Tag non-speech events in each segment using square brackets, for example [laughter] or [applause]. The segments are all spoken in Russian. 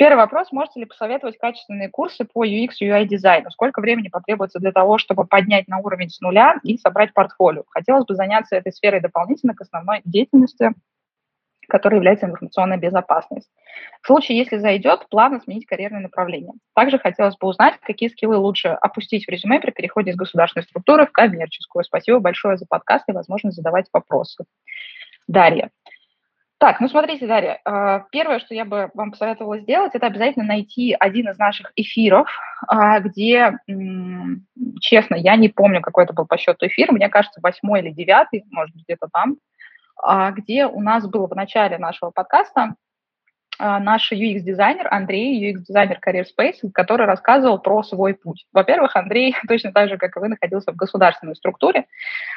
Первый вопрос. Можете ли посоветовать качественные курсы по UX, UI дизайну? Сколько времени потребуется для того, чтобы поднять на уровень с нуля и собрать портфолио? Хотелось бы заняться этой сферой дополнительно к основной деятельности, которая является информационная безопасность. В случае, если зайдет, планы сменить карьерное направление. Также хотелось бы узнать, какие скиллы лучше опустить в резюме при переходе из государственной структуры в коммерческую. Спасибо большое за подкаст и возможность задавать вопросы. Дарья. Так, ну смотрите, Дарья, а, первое, что я бы вам посоветовала сделать, это обязательно найти один из наших эфиров, а, где, честно, я не помню, какой это был по счету эфир, мне кажется, восьмой или девятый, может быть, где-то там, а, где у нас было в начале нашего подкаста наш UX-дизайнер Андрей, UX-дизайнер Career Space, который рассказывал про свой путь. Во-первых, Андрей [laughs] точно так же, как и вы, находился в государственной структуре.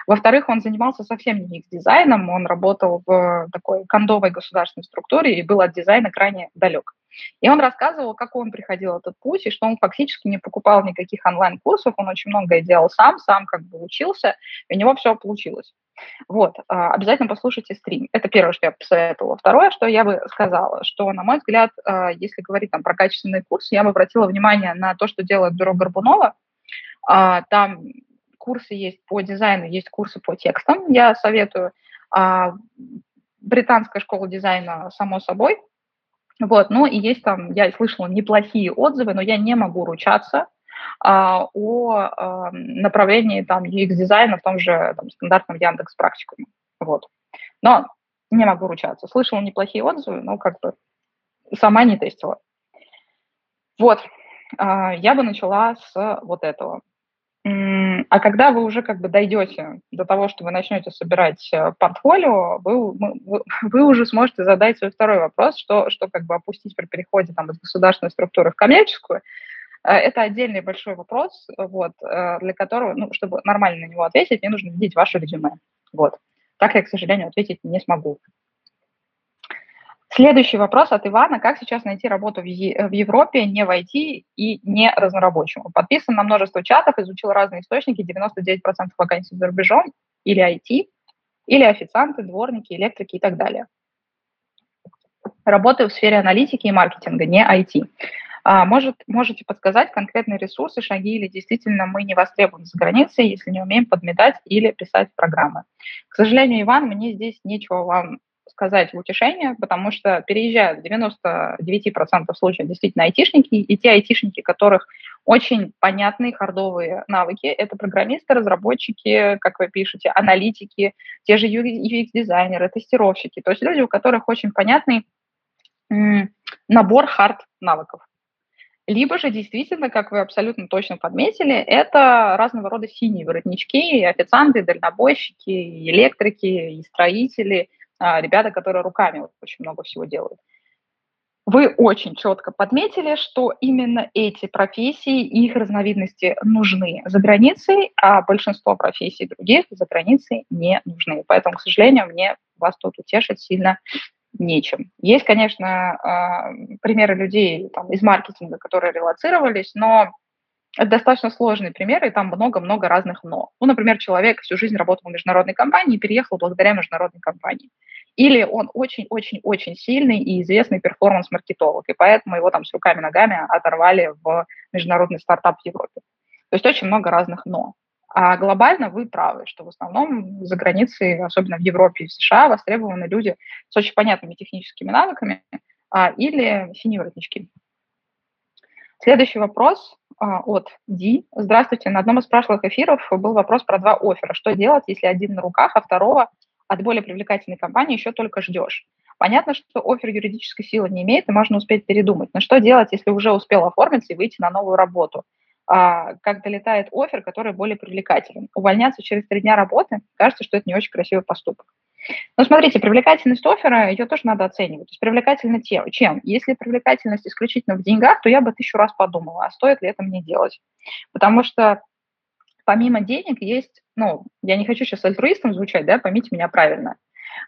Во-вторых, он занимался совсем не UX-дизайном, он работал в такой кондовой государственной структуре и был от дизайна крайне далек. И он рассказывал, как он приходил этот путь, и что он фактически не покупал никаких онлайн-курсов, он очень многое делал сам, сам как бы учился, и у него все получилось. Вот, а, обязательно послушайте стрим. Это первое, что я посоветовала. Второе, что я бы сказала, что, на мой взгляд, а, если говорить там про качественные курсы, я бы обратила внимание на то, что делает бюро Горбунова. А, там курсы есть по дизайну, есть курсы по текстам, я советую. Британская школа дизайна, само собой. Вот, ну и есть там, я слышала неплохие отзывы, но я не могу ручаться, о а, направлении там UX-дизайна в том же там, стандартном Яндекс практикуме. Вот. Но не могу ручаться. Слышала неплохие отзывы, но как бы сама не тестила. Вот. А, я бы начала с вот этого. А когда вы уже как бы дойдете до того, что вы начнете собирать э, портфолио, вы, вы, [laughs] вы уже сможете задать свой второй вопрос, что, что как бы опустить при переходе там, из государственной структуры в коммерческую, это отдельный большой вопрос, вот, э, для которого, ну, чтобы нормально на него ответить, мне нужно видеть ваше резюме. Вот. Так я, к сожалению, ответить не смогу. Следующий вопрос от Ивана. Как сейчас найти работу в, в Европе не в IT и не разнорабочему? Подписан на множество чатов, изучил разные источники, 99% вакансий за рубежом, или IT, или официанты, дворники, электрики и так далее. Работаю в сфере аналитики и маркетинга, не IT. А, может, можете подсказать конкретные ресурсы, шаги или действительно мы не востребованы за границей, если не умеем подметать или писать программы. К сожалению, Иван, мне здесь нечего вам сказать в утешение, потому что переезжают в 99% случаев действительно айтишники, и те айтишники, которых очень понятные хардовые навыки, это программисты, разработчики, как вы пишете, аналитики, те же UX-дизайнеры, тестировщики, то есть люди, у которых очень понятный набор хард-навыков. Либо же действительно, как вы абсолютно точно подметили, это разного рода синие воротнички, официанты, дальнобойщики, электрики, и строители, а, ребята, которые руками очень много всего делают. Вы очень четко подметили, что именно эти профессии и их разновидности нужны за границей, а большинство профессий других за границей не нужны. Поэтому, к сожалению, мне вас тут утешить сильно нечем. Есть, конечно, э, примеры людей там, из маркетинга, которые релацировались, но это достаточно сложные примеры, и там много-много разных «но». Ну, например, человек всю жизнь работал в международной компании и переехал благодаря международной компании. Или он очень-очень-очень сильный и известный перформанс-маркетолог, и поэтому его там с руками-ногами оторвали в международный стартап в Европе. То есть очень много разных «но». А глобально вы правы, что в основном за границей, особенно в Европе и в США, востребованы люди с очень понятными техническими навыками а, или синие воротнички. Следующий вопрос а, от Ди. Здравствуйте. На одном из прошлых эфиров был вопрос про два оффера. Что делать, если один на руках, а второго от более привлекательной компании еще только ждешь? Понятно, что офер юридической силы не имеет, и можно успеть передумать. Но что делать, если уже успел оформиться и выйти на новую работу? А, как долетает офер, который более привлекателен. Увольняться через три дня работы, кажется, что это не очень красивый поступок. Но смотрите, привлекательность оффера, ее тоже надо оценивать. То есть привлекательно тем, чем? Если привлекательность исключительно в деньгах, то я бы тысячу раз подумала, а стоит ли это мне делать. Потому что помимо денег есть, ну, я не хочу сейчас альтруистом звучать, да, поймите меня правильно.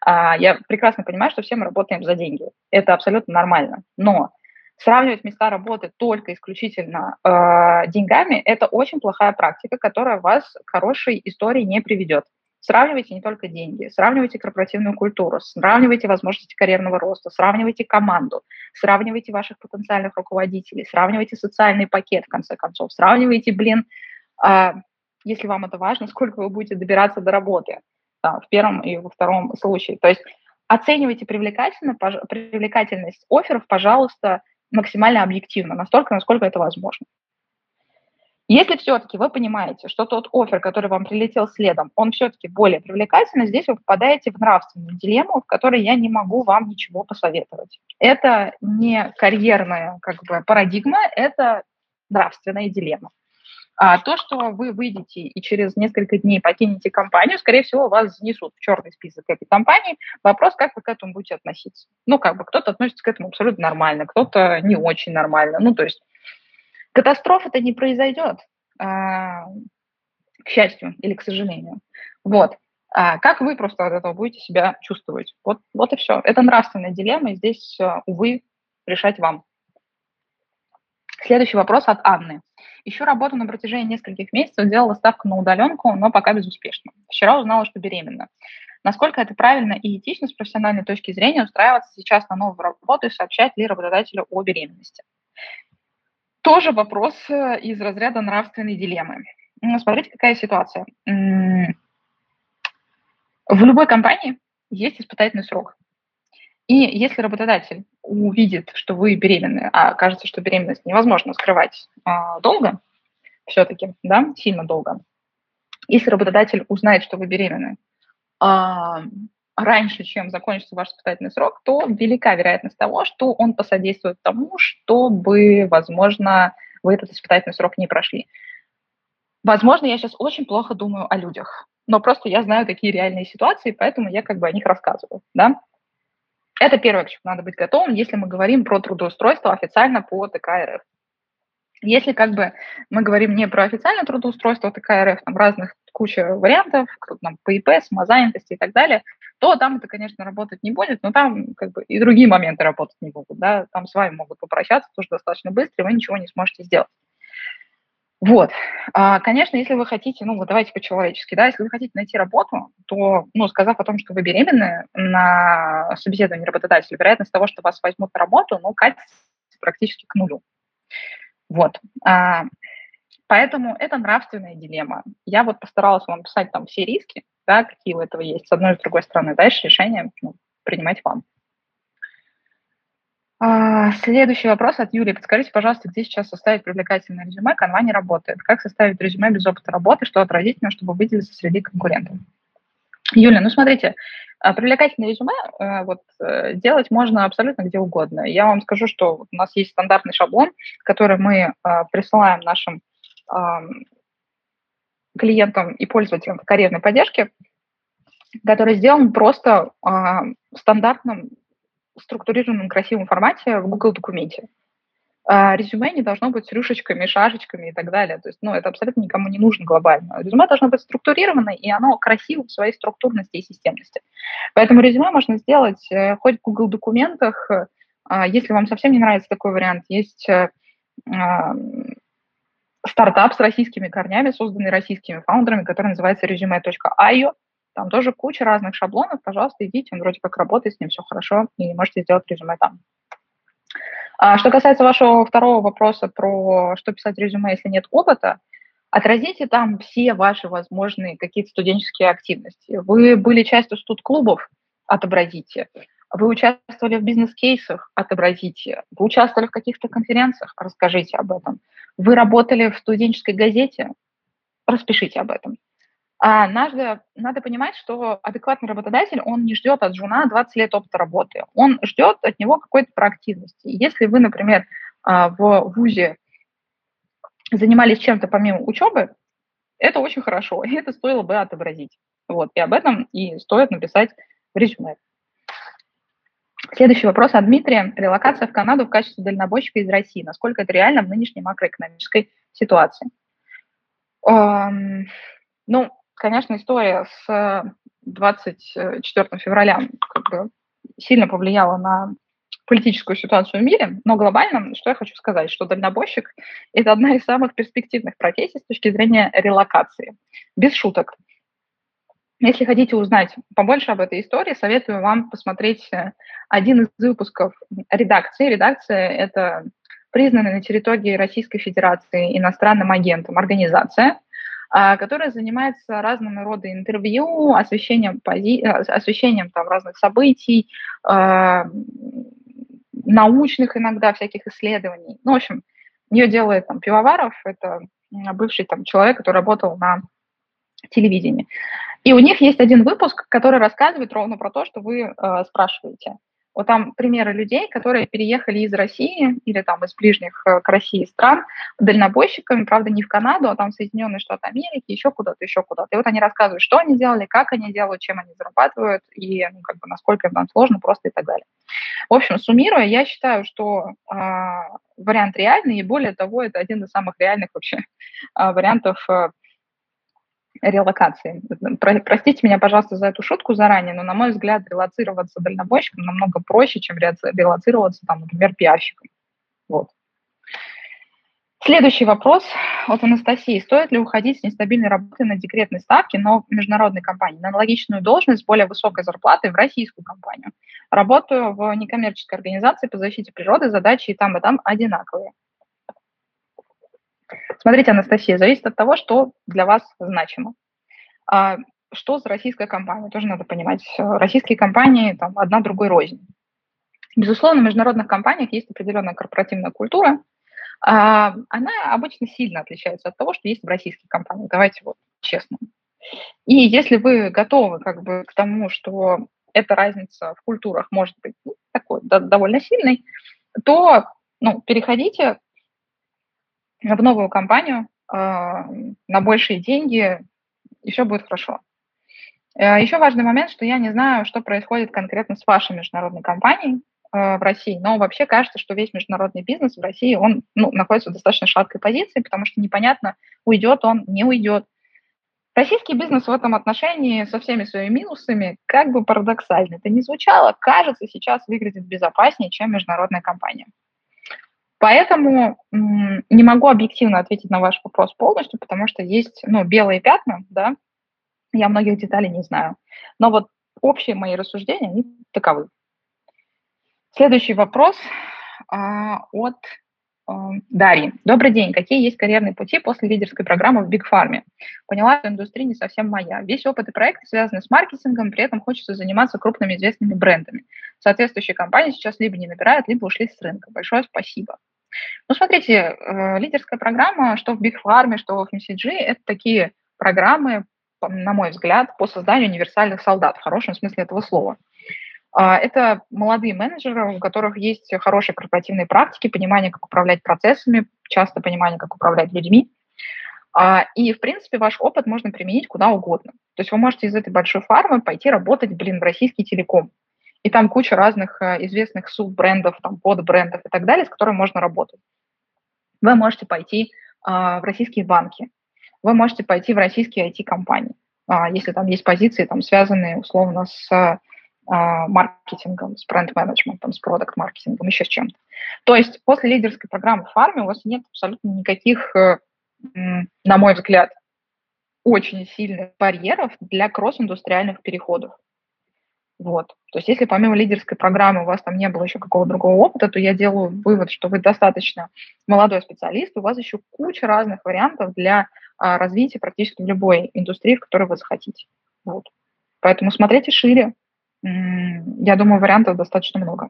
А, я прекрасно понимаю, что все мы работаем за деньги. Это абсолютно нормально. Но Сравнивать места работы только исключительно э, деньгами – это очень плохая практика, которая вас к хорошей истории не приведет. Сравнивайте не только деньги, сравнивайте корпоративную культуру, сравнивайте возможности карьерного роста, сравнивайте команду, сравнивайте ваших потенциальных руководителей, сравнивайте социальный пакет, в конце концов, сравнивайте, блин, э, если вам это важно, [laughs] сколько вы будете добираться до работы да, в первом и во втором случае. То есть оценивайте привлекательно, привлекательность офферов, пожалуйста, максимально объективно, настолько, насколько это возможно. Если все-таки вы понимаете, что тот офер, который вам прилетел следом, он все-таки более привлекательный, здесь вы попадаете в нравственную дилемму, в которой я не могу вам ничего посоветовать. Это не карьерная как бы, парадигма, это нравственная дилемма. А то, что вы выйдете и через несколько дней покинете компанию, скорее всего, вас занесут в черный список этой компании. Вопрос, как вы к этому будете относиться. Ну, как бы кто-то относится к этому абсолютно нормально, кто-то не очень нормально. Ну, то есть катастрофа-то не произойдет, а, к счастью или к сожалению. Вот. А как вы просто от этого будете себя чувствовать? Вот, вот и все. Это нравственная дилемма, и здесь, увы, решать вам. Следующий вопрос от Анны. Еще работу на протяжении нескольких месяцев, делала ставку на удаленку, но пока безуспешно. Вчера узнала, что беременна. Насколько это правильно и этично с профессиональной точки зрения устраиваться сейчас на новую работу и сообщать ли работодателю о беременности? Тоже вопрос э, из разряда нравственной дилеммы. Ну, смотрите, какая ситуация. В любой компании есть испытательный срок. И если работодатель увидит, что вы беременны, а кажется, что беременность невозможно скрывать а, долго, все-таки, да, сильно долго, если работодатель узнает, что вы беременны а, раньше, чем закончится ваш испытательный срок, то велика вероятность того, что он посодействует тому, чтобы, возможно, вы этот испытательный срок не прошли. Возможно, я сейчас очень плохо думаю о людях, но просто я знаю такие реальные ситуации, поэтому я как бы о них рассказываю, да. Это первое, к чему надо быть готовым, если мы говорим про трудоустройство официально по ТК РФ. Если как бы мы говорим не про официальное трудоустройство ТК РФ, там разных куча вариантов, там ПИП, самозанятости и так далее, то там это, конечно, работать не будет, но там как бы и другие моменты работать не будут, да, там с вами могут попрощаться тоже достаточно быстро, и вы ничего не сможете сделать. Вот. А, конечно, если вы хотите, ну, вот давайте по-человечески, да, если вы хотите найти работу, то, ну, сказав о том, что вы беременны на собеседовании работодателя, вероятность того, что вас возьмут на работу, ну, катится практически к нулю. Вот. А, поэтому это нравственная дилемма. Я вот постаралась вам писать там все риски, да, какие у этого есть, с одной и с другой стороны. Дальше решение ну, принимать вам. А, следующий вопрос от Юлии. Подскажите, пожалуйста, где сейчас составить привлекательное резюме? Канва не работает. Как составить резюме без опыта работы, что отразительно, чтобы выделиться среди конкурентов? Юлия, ну смотрите, а, привлекательное резюме э, вот, э, делать можно абсолютно где угодно. Я вам скажу, что у нас есть стандартный шаблон, который мы а, присылаем нашим клиентам и пользователям карьерной поддержки, который сделан просто в стандартном структурированном красивом формате в Google документе. а, резюме не должно быть с рюшечками, шашечками и так далее. То есть, ну, это абсолютно никому не нужно глобально. Резюме должно быть структурировано, и оно красиво в своей структурности и системности. Поэтому резюме можно сделать э, хоть в Google документах, а, если вам совсем не нравится такой вариант, есть э, стартап с российскими корнями, созданный российскими фаундерами, который называется resume.io. Там тоже куча разных шаблонов. Пожалуйста, идите, он вроде как работает, с ним все хорошо, и можете сделать резюме там. А что касается вашего второго вопроса про что писать резюме, если нет опыта, отразите там все ваши возможные какие-то студенческие активности. Вы были частью студ-клубов, отобразите. Вы участвовали в бизнес-кейсах, отобразите. Вы участвовали в каких-то конференциях, расскажите об этом. Вы работали в студенческой газете, распишите об этом. А надо, надо понимать, что адекватный работодатель, он не ждет от жуна 20 лет опыта работы, он ждет от него какой-то проактивности. Если вы, например, а, в ВУЗе занимались чем-то помимо учебы, это очень хорошо, [laughs] и это стоило бы отобразить. Вот, и об этом и стоит написать в резюме. Следующий вопрос от Дмитрия. Релокация в Канаду в качестве дальнобойщика из России. Насколько это реально в нынешней макроэкономической ситуации? Эм, ну, конечно, история с 24 февраля как бы сильно повлияла на политическую ситуацию в мире, но глобально, что я хочу сказать, что дальнобойщик – это одна из самых перспективных профессий с точки зрения релокации. Без шуток. Если хотите узнать побольше об этой истории, советую вам посмотреть э, один из выпусков редакции. Редакция – это признанная на территории Российской Федерации иностранным агентом организация, которая занимается разными рода интервью, освещением, пози... Э, освещением там, разных событий, а, научных иногда всяких исследований. Ну, в общем, ее делает там Пивоваров, это бывший там человек, который работал на телевидении. И у них есть один выпуск, который рассказывает ровно про то, что вы э, спрашиваете. Вот там примеры людей, которые переехали из России или там из ближних э, к России стран дальнобойщиками, правда, не в Канаду, а там в Соединенные Штаты Америки, еще куда-то, еще куда-то. И вот они рассказывают, что они делали, как они делают, чем они зарабатывают и ну, как бы, насколько им там сложно просто и так далее. В общем, суммируя, я считаю, что э, вариант реальный, и более того, это один из самых реальных вообще э, [laughs] вариантов э, релокации. Про, простите меня, пожалуйста, за эту шутку заранее, но, на мой взгляд, релацироваться дальнобойщиком намного проще, чем релацироваться, там, например, пиарщиком. Вот. Следующий вопрос от Анастасии. Стоит ли уходить с нестабильной работы на декретной ставке, но в международной компании, на аналогичную должность с более высокой зарплатой в российскую компанию? Работаю в некоммерческой организации по защите природы, задачи и там, и там одинаковые. Смотрите, Анастасия, зависит от того, что для вас значимо. А что за российская компания? Тоже надо понимать. Российские компании там одна другой рознь. Безусловно, в международных компаниях есть определенная корпоративная культура. А, она обычно сильно отличается от того, что есть в российских компаниях. Давайте вот честно. И если вы готовы как бы к тому, что эта разница в культурах может быть ну, такой да, довольно сильной, то ну, переходите в новую компанию э, на большие деньги, и все будет хорошо. Э, еще важный момент, что я не знаю, что происходит конкретно с вашей международной компанией э, в России, но вообще кажется, что весь международный бизнес в России, он ну, находится в достаточно шаткой позиции, потому что непонятно, уйдет он, не уйдет. Российский бизнес в этом отношении со всеми своими минусами, как бы парадоксально это не звучало, кажется, сейчас выглядит безопаснее, чем международная компания. Поэтому не могу объективно ответить на ваш вопрос полностью, потому что есть ну, белые пятна, да, я многих деталей не знаю. Но вот общие мои рассуждения, они таковы. Следующий вопрос а, от Дарьи. Добрый день. Какие есть карьерные пути после лидерской программы в Pharma? Поняла, что индустрия не совсем моя. Весь опыт и проекты связаны с маркетингом, при этом хочется заниматься крупными известными брендами. Соответствующие компании сейчас либо не набирают, либо ушли с рынка. Большое спасибо. Ну, смотрите, э, лидерская программа, что в Big Pharma, что в MCG, это такие программы, на мой взгляд, по созданию универсальных солдат, в хорошем смысле этого слова. А, это молодые менеджеры, у которых есть хорошие корпоративные практики, понимание, как управлять процессами, часто понимание, как управлять людьми. А, и, в принципе, ваш опыт можно применить куда угодно. То есть вы можете из этой большой фармы пойти работать, блин, в российский телеком. И там куча разных э, известных суббрендов, там, подбрендов и так далее, с которыми можно работать. Вы можете пойти а, в российские банки, вы можете пойти в российские IT-компании, а, если там есть позиции, там, связанные условно с а, маркетингом, с бренд-менеджментом, с продукт-маркетингом, еще с чем-то. То есть после лидерской программы в фарме у вас нет абсолютно никаких, э, на мой взгляд, очень сильных барьеров для кросс-индустриальных переходов. Вот. То есть если помимо лидерской программы у вас там не было еще какого-то другого опыта, то я делаю вывод, что вы достаточно молодой специалист, у вас еще куча разных вариантов для а, развития практически любой индустрии, в которой вы захотите. Вот. Поэтому смотрите шире. Я думаю, вариантов достаточно много.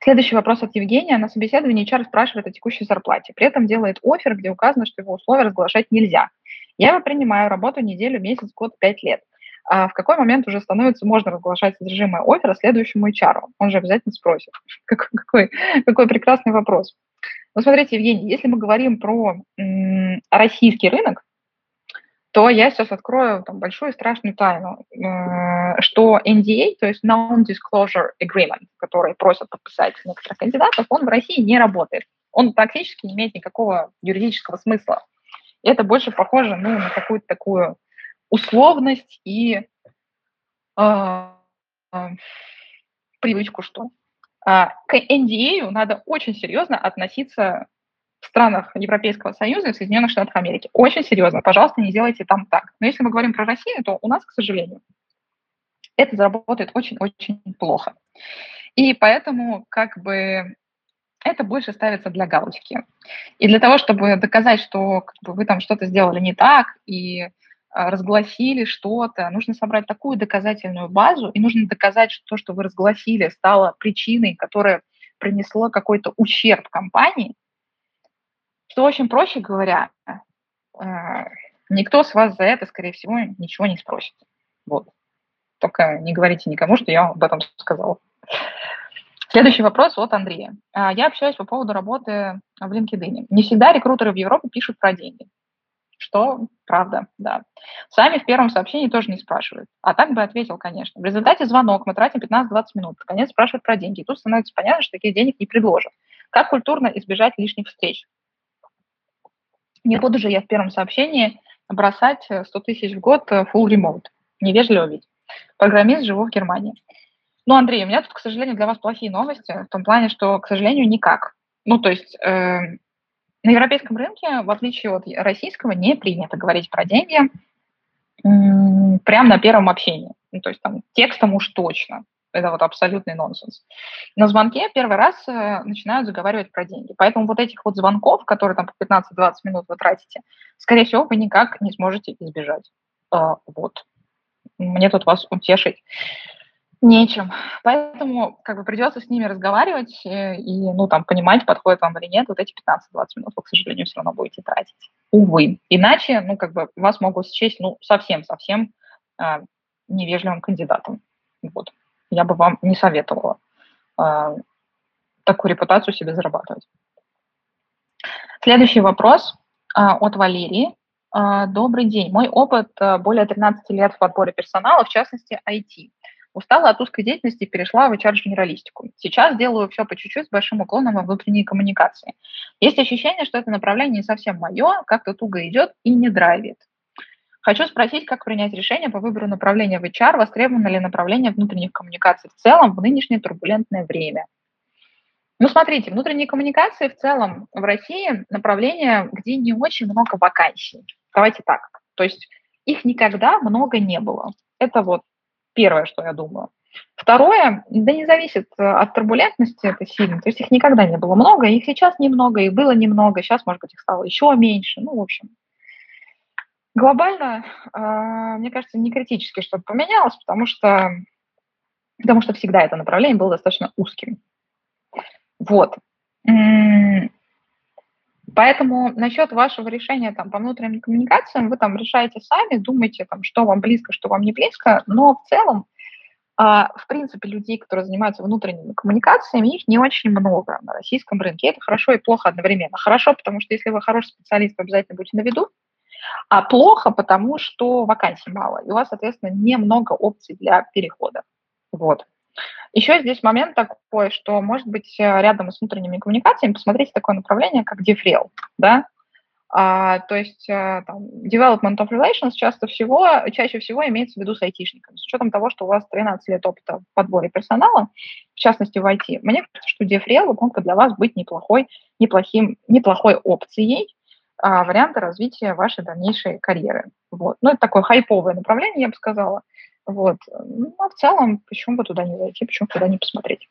Следующий вопрос от Евгения. На собеседовании HR спрашивает о текущей зарплате. При этом делает офер, где указано, что его условия разглашать нельзя. Я его принимаю, работаю неделю, месяц, год, пять лет а в какой момент уже становится можно разглашать содержимое оффера следующему HR? Он же обязательно спросит. [laughs] Какой, какой, какой прекрасный вопрос. Ну, смотрите, Евгений, если мы говорим про м, российский рынок, то я сейчас открою там, большую страшную тайну, э, что NDA, то есть Non-Disclosure Agreement, который просят подписать некоторых кандидатов, он в России не работает. Он практически не имеет никакого юридического смысла. Это больше похоже ну, на какую-то такую условность и э, э, привычку, что э, к NDA надо очень серьезно относиться в странах Европейского Союза и Соединенных Штатах Америки. Очень серьезно. Пожалуйста, не делайте там так. Но если мы говорим про Россию, то у нас, к сожалению, это заработает очень-очень плохо. И поэтому как бы это больше ставится для галочки. И для того, чтобы доказать, что как бы, вы там что-то сделали не так, и разгласили что-то, нужно собрать такую доказательную базу, и нужно доказать, что то, что вы разгласили, стало причиной, которая принесла какой-то ущерб компании, что очень проще говоря, а, никто с вас за это, скорее всего, ничего не спросит. Вот. Только не говорите никому, что я об этом сказала. Следующий вопрос от Андрея. А, я общаюсь по поводу работы в LinkedIn. Не всегда рекрутеры в Европе пишут про деньги что правда, да. Сами в первом сообщении тоже не спрашивают. А так бы ответил, конечно. В результате звонок, мы тратим 15-20 минут. Конец спрашивают про деньги. Тут становится понятно, что таких денег не предложат. Как культурно избежать лишних встреч? Не буду же я в первом сообщении бросать 100 тысяч в год э, full remote. Невежливо ведь. Программист, живу в Германии. Ну, Андрей, у меня тут, к сожалению, для вас плохие новости, в том плане, что, к сожалению, никак. Ну, то есть э, на европейском рынке, в отличие от российского, не принято говорить про деньги прямо на первом общении. Ну, то есть там текстом уж точно. Это вот абсолютный нонсенс. На звонке первый раз э, начинают заговаривать про деньги. Поэтому вот этих вот звонков, которые там по 15-20 минут вы тратите, скорее всего, вы никак не сможете избежать. Э, вот. Мне тут вас утешить нечем. Поэтому как бы придется с ними разговаривать э, и, ну, там, понимать, подходит вам или нет. Вот эти 15-20 минут вы, к сожалению, все равно будете тратить. Увы. Иначе, ну, как бы вас могут счесть, ну, совсем-совсем э, невежливым кандидатом. Вот. Я бы вам не советовала э, такую репутацию себе зарабатывать. Следующий вопрос э, от Валерии. Добрый день. Мой опыт более 13 лет в подборе персонала, в частности, IT. Устала от узкой деятельности и перешла в HR-генералистику. Сейчас делаю все по чуть-чуть с большим уклоном во внутренние коммуникации. Есть ощущение, что это направление не совсем мое, как-то туго идет и не драйвит. Хочу спросить, как принять решение по выбору направления в HR, востребовано ли направление внутренних коммуникаций в целом в нынешнее турбулентное время. Ну, смотрите, внутренние коммуникации в целом в России направление, где не очень много вакансий. Давайте так. То есть их никогда много не было. Это вот первое, что я думаю. Второе, да не зависит э, от турбулентности это сильно. То есть их никогда не было много, их сейчас немного, их было немного, сейчас, может быть, их стало еще меньше. Ну, в общем, глобально, э, мне кажется, не критически что-то поменялось, потому что, потому что всегда это направление было достаточно узким. Вот. Поэтому насчет вашего решения там, по внутренним коммуникациям вы там решаете сами, думаете, там, что вам близко, что вам не близко, но в целом, а, в принципе, людей, которые занимаются внутренними коммуникациями, их не очень много на российском рынке. Это хорошо и плохо одновременно. Хорошо, потому что если вы хороший специалист, вы обязательно будете на виду, а плохо, потому что вакансий мало, и у вас, соответственно, немного опций для перехода. Вот. Еще здесь момент такой, что, может быть, рядом с внутренними коммуникациями посмотрите такое направление, как DevRel, да, а, то есть а, там, development of relations часто всего, чаще всего имеется в виду с айтишниками. С учетом того, что у вас 13 лет опыта в подборе персонала, в частности в IT, мне кажется, что DevRel мог для вас быть неплохой, неплохим, неплохой опцией а, варианта развития вашей дальнейшей карьеры. Вот. Ну, это такое хайповое направление, я бы сказала. Вот. Ну, а в целом, почему бы туда не зайти, почему туда не посмотреть?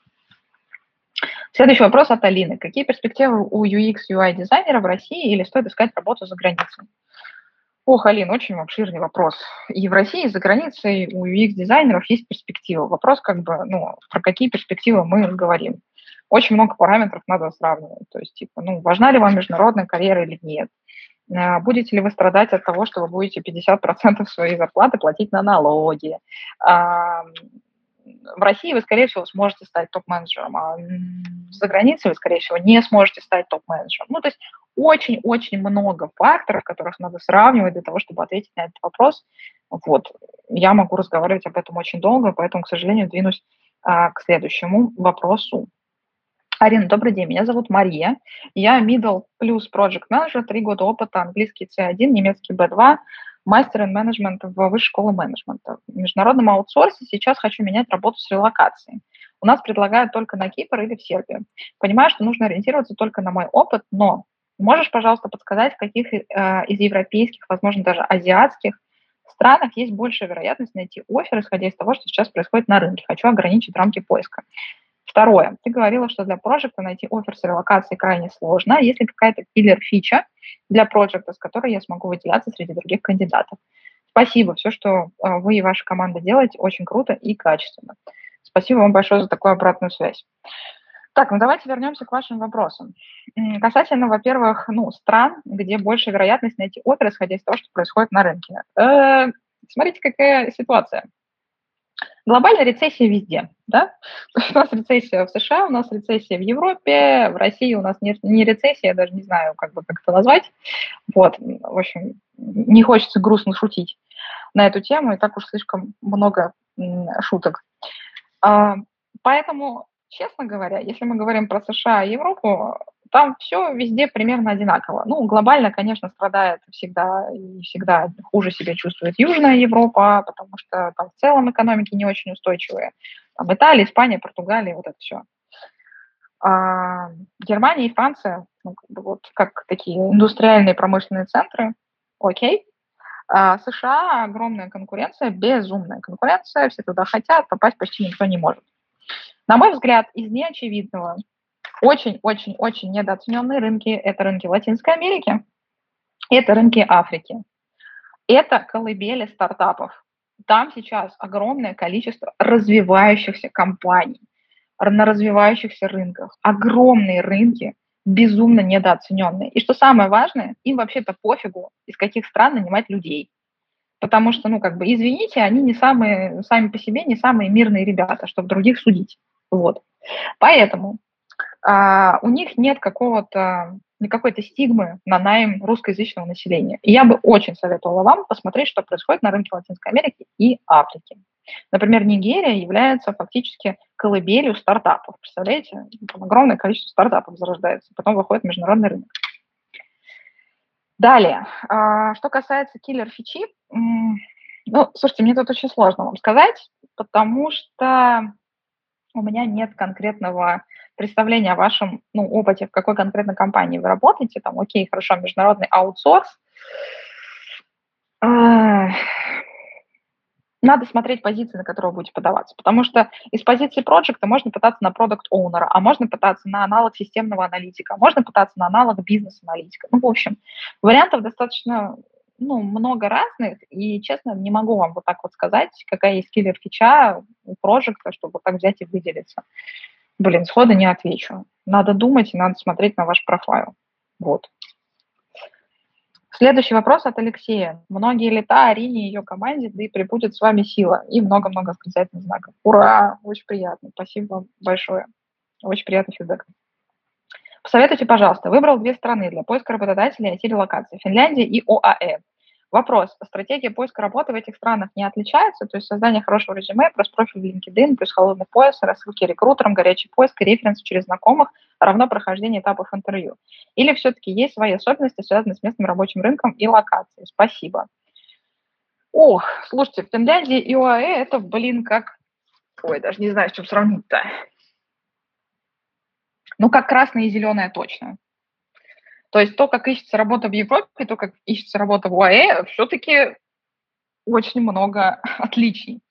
Следующий вопрос от Алины. Какие перспективы у UX, UI дизайнера в России или стоит искать работу за границей? Ох, Алина, очень обширный вопрос. И в России, и за границей у UX-дизайнеров есть перспективы. Вопрос как бы, ну, про какие перспективы мы говорим. Очень много параметров надо сравнивать. То есть, типа, ну, важна ли вам международная карьера или нет? А, будете ли вы страдать от того, что вы будете 50% своей зарплаты платить на налоги? в России вы, скорее всего, сможете стать топ-менеджером, а за границей вы, скорее всего, не сможете стать топ-менеджером. Ну, то есть очень-очень много факторов, которых надо сравнивать для того, чтобы ответить на этот вопрос. Вот. Я могу разговаривать об этом очень долго, поэтому, к сожалению, двинусь а, к следующему вопросу. Арина, добрый день, меня зовут Мария. Я middle плюс project manager, три года опыта, английский C1, немецкий B2, мастер in менеджмент в высшей школе менеджмента. В международном аутсорсе сейчас хочу менять работу с релокацией. У нас предлагают только на Кипр или в Сербию. Понимаю, что нужно ориентироваться только на мой опыт, но можешь, пожалуйста, подсказать, в каких э, из европейских, возможно, даже азиатских странах есть большая вероятность найти офер, исходя из того, что сейчас происходит на рынке. Хочу ограничить рамки поиска. Второе. Ты говорила, что для проекта найти офер с релокацией крайне сложно. Есть ли какая-то киллер-фича для проекта, с которой я смогу выделяться среди других кандидатов? Спасибо. Все, что а, вы и ваша команда делаете, очень круто и качественно. Спасибо вам большое за такую обратную связь. Так, ну давайте вернемся к вашим вопросам. Касательно, во-первых, ну, стран, где больше вероятность найти офер, исходя из того, что происходит на рынке. Э, смотрите, какая ситуация. Глобальная рецессия везде, да? [laughs] У нас рецессия в США, у нас рецессия в Европе, в России у нас не, не рецессия, я даже не знаю, как бы как это назвать. Вот, в общем, не хочется грустно шутить на эту тему, и так уж слишком много шуток. А, поэтому, честно говоря, если мы говорим про США и Европу, там все везде примерно одинаково. Ну, глобально, конечно, страдает всегда и всегда хуже себя чувствует Южная Европа, потому что там в целом экономики не очень устойчивые. Там Италия, Испания, Португалия, вот это все. А Германия и Франция, ну, как бы вот как такие индустриальные промышленные центры, окей. А США огромная конкуренция, безумная конкуренция, все туда хотят, попасть почти никто не может. На мой взгляд, из неочевидного очень-очень-очень недооцененные рынки – это рынки Латинской Америки, это рынки Африки. Это колыбели стартапов. Там сейчас огромное количество развивающихся компаний на развивающихся рынках. Огромные рынки, безумно недооцененные. И что самое важное, им вообще-то пофигу, из каких стран нанимать людей. Потому что, ну, как бы, извините, они не самые, сами по себе не самые мирные ребята, чтобы других судить. Вот. Поэтому у них нет какого-то какой-то стигмы на найм русскоязычного населения. И я бы очень советовала вам посмотреть, что происходит на рынке Латинской Америки и Африки. Например, Нигерия является фактически колыбелью стартапов. Представляете? Там огромное количество стартапов зарождается, потом выходит международный рынок. Далее, а, что касается киллер-фичи, ну, слушайте, мне тут очень сложно вам сказать, потому что у меня нет конкретного представление о вашем ну, опыте, в какой конкретно компании вы работаете, там, окей, хорошо, международный аутсорс, надо смотреть позиции, на которые вы будете подаваться, потому что из позиции проекта можно пытаться на продукт оунера а можно пытаться на аналог системного аналитика, а можно пытаться на аналог бизнес-аналитика. Ну, в общем, вариантов достаточно ну, много разных, и, честно, не могу вам вот так вот сказать, какая есть киллер-фича у проекта, чтобы вот так взять и выделиться блин, сходу не отвечу. Надо думать и надо смотреть на ваш профайл. Вот. Следующий вопрос от Алексея. Многие лета Арине и ее команде, да и прибудет с вами сила. И много-много восклицательных знаков. Ура! Очень приятно. Спасибо вам большое. Очень приятный фидбэк. Посоветуйте, пожалуйста, выбрал две страны для поиска работодателей IT-релокации. Финляндия и ОАЭ. Вопрос. Стратегия поиска работы в этих странах не отличается? То есть создание хорошего резюме, плюс профиль LinkedIn, плюс холодный пояс, рассылки рекрутерам, горячий поиск, референсы через знакомых, равно прохождение этапов интервью? Или все-таки есть свои особенности, связанные с местным рабочим рынком и локацией? Спасибо. Ох, слушайте, в Финляндии и ОАЭ это, блин, как... Ой, даже не знаю, с чем сравнить-то. Ну, как красное и зеленое точно. То есть то, как ищется работа в Европе, то, как ищется работа в ОАЭ, все-таки очень много [laughs] отличий.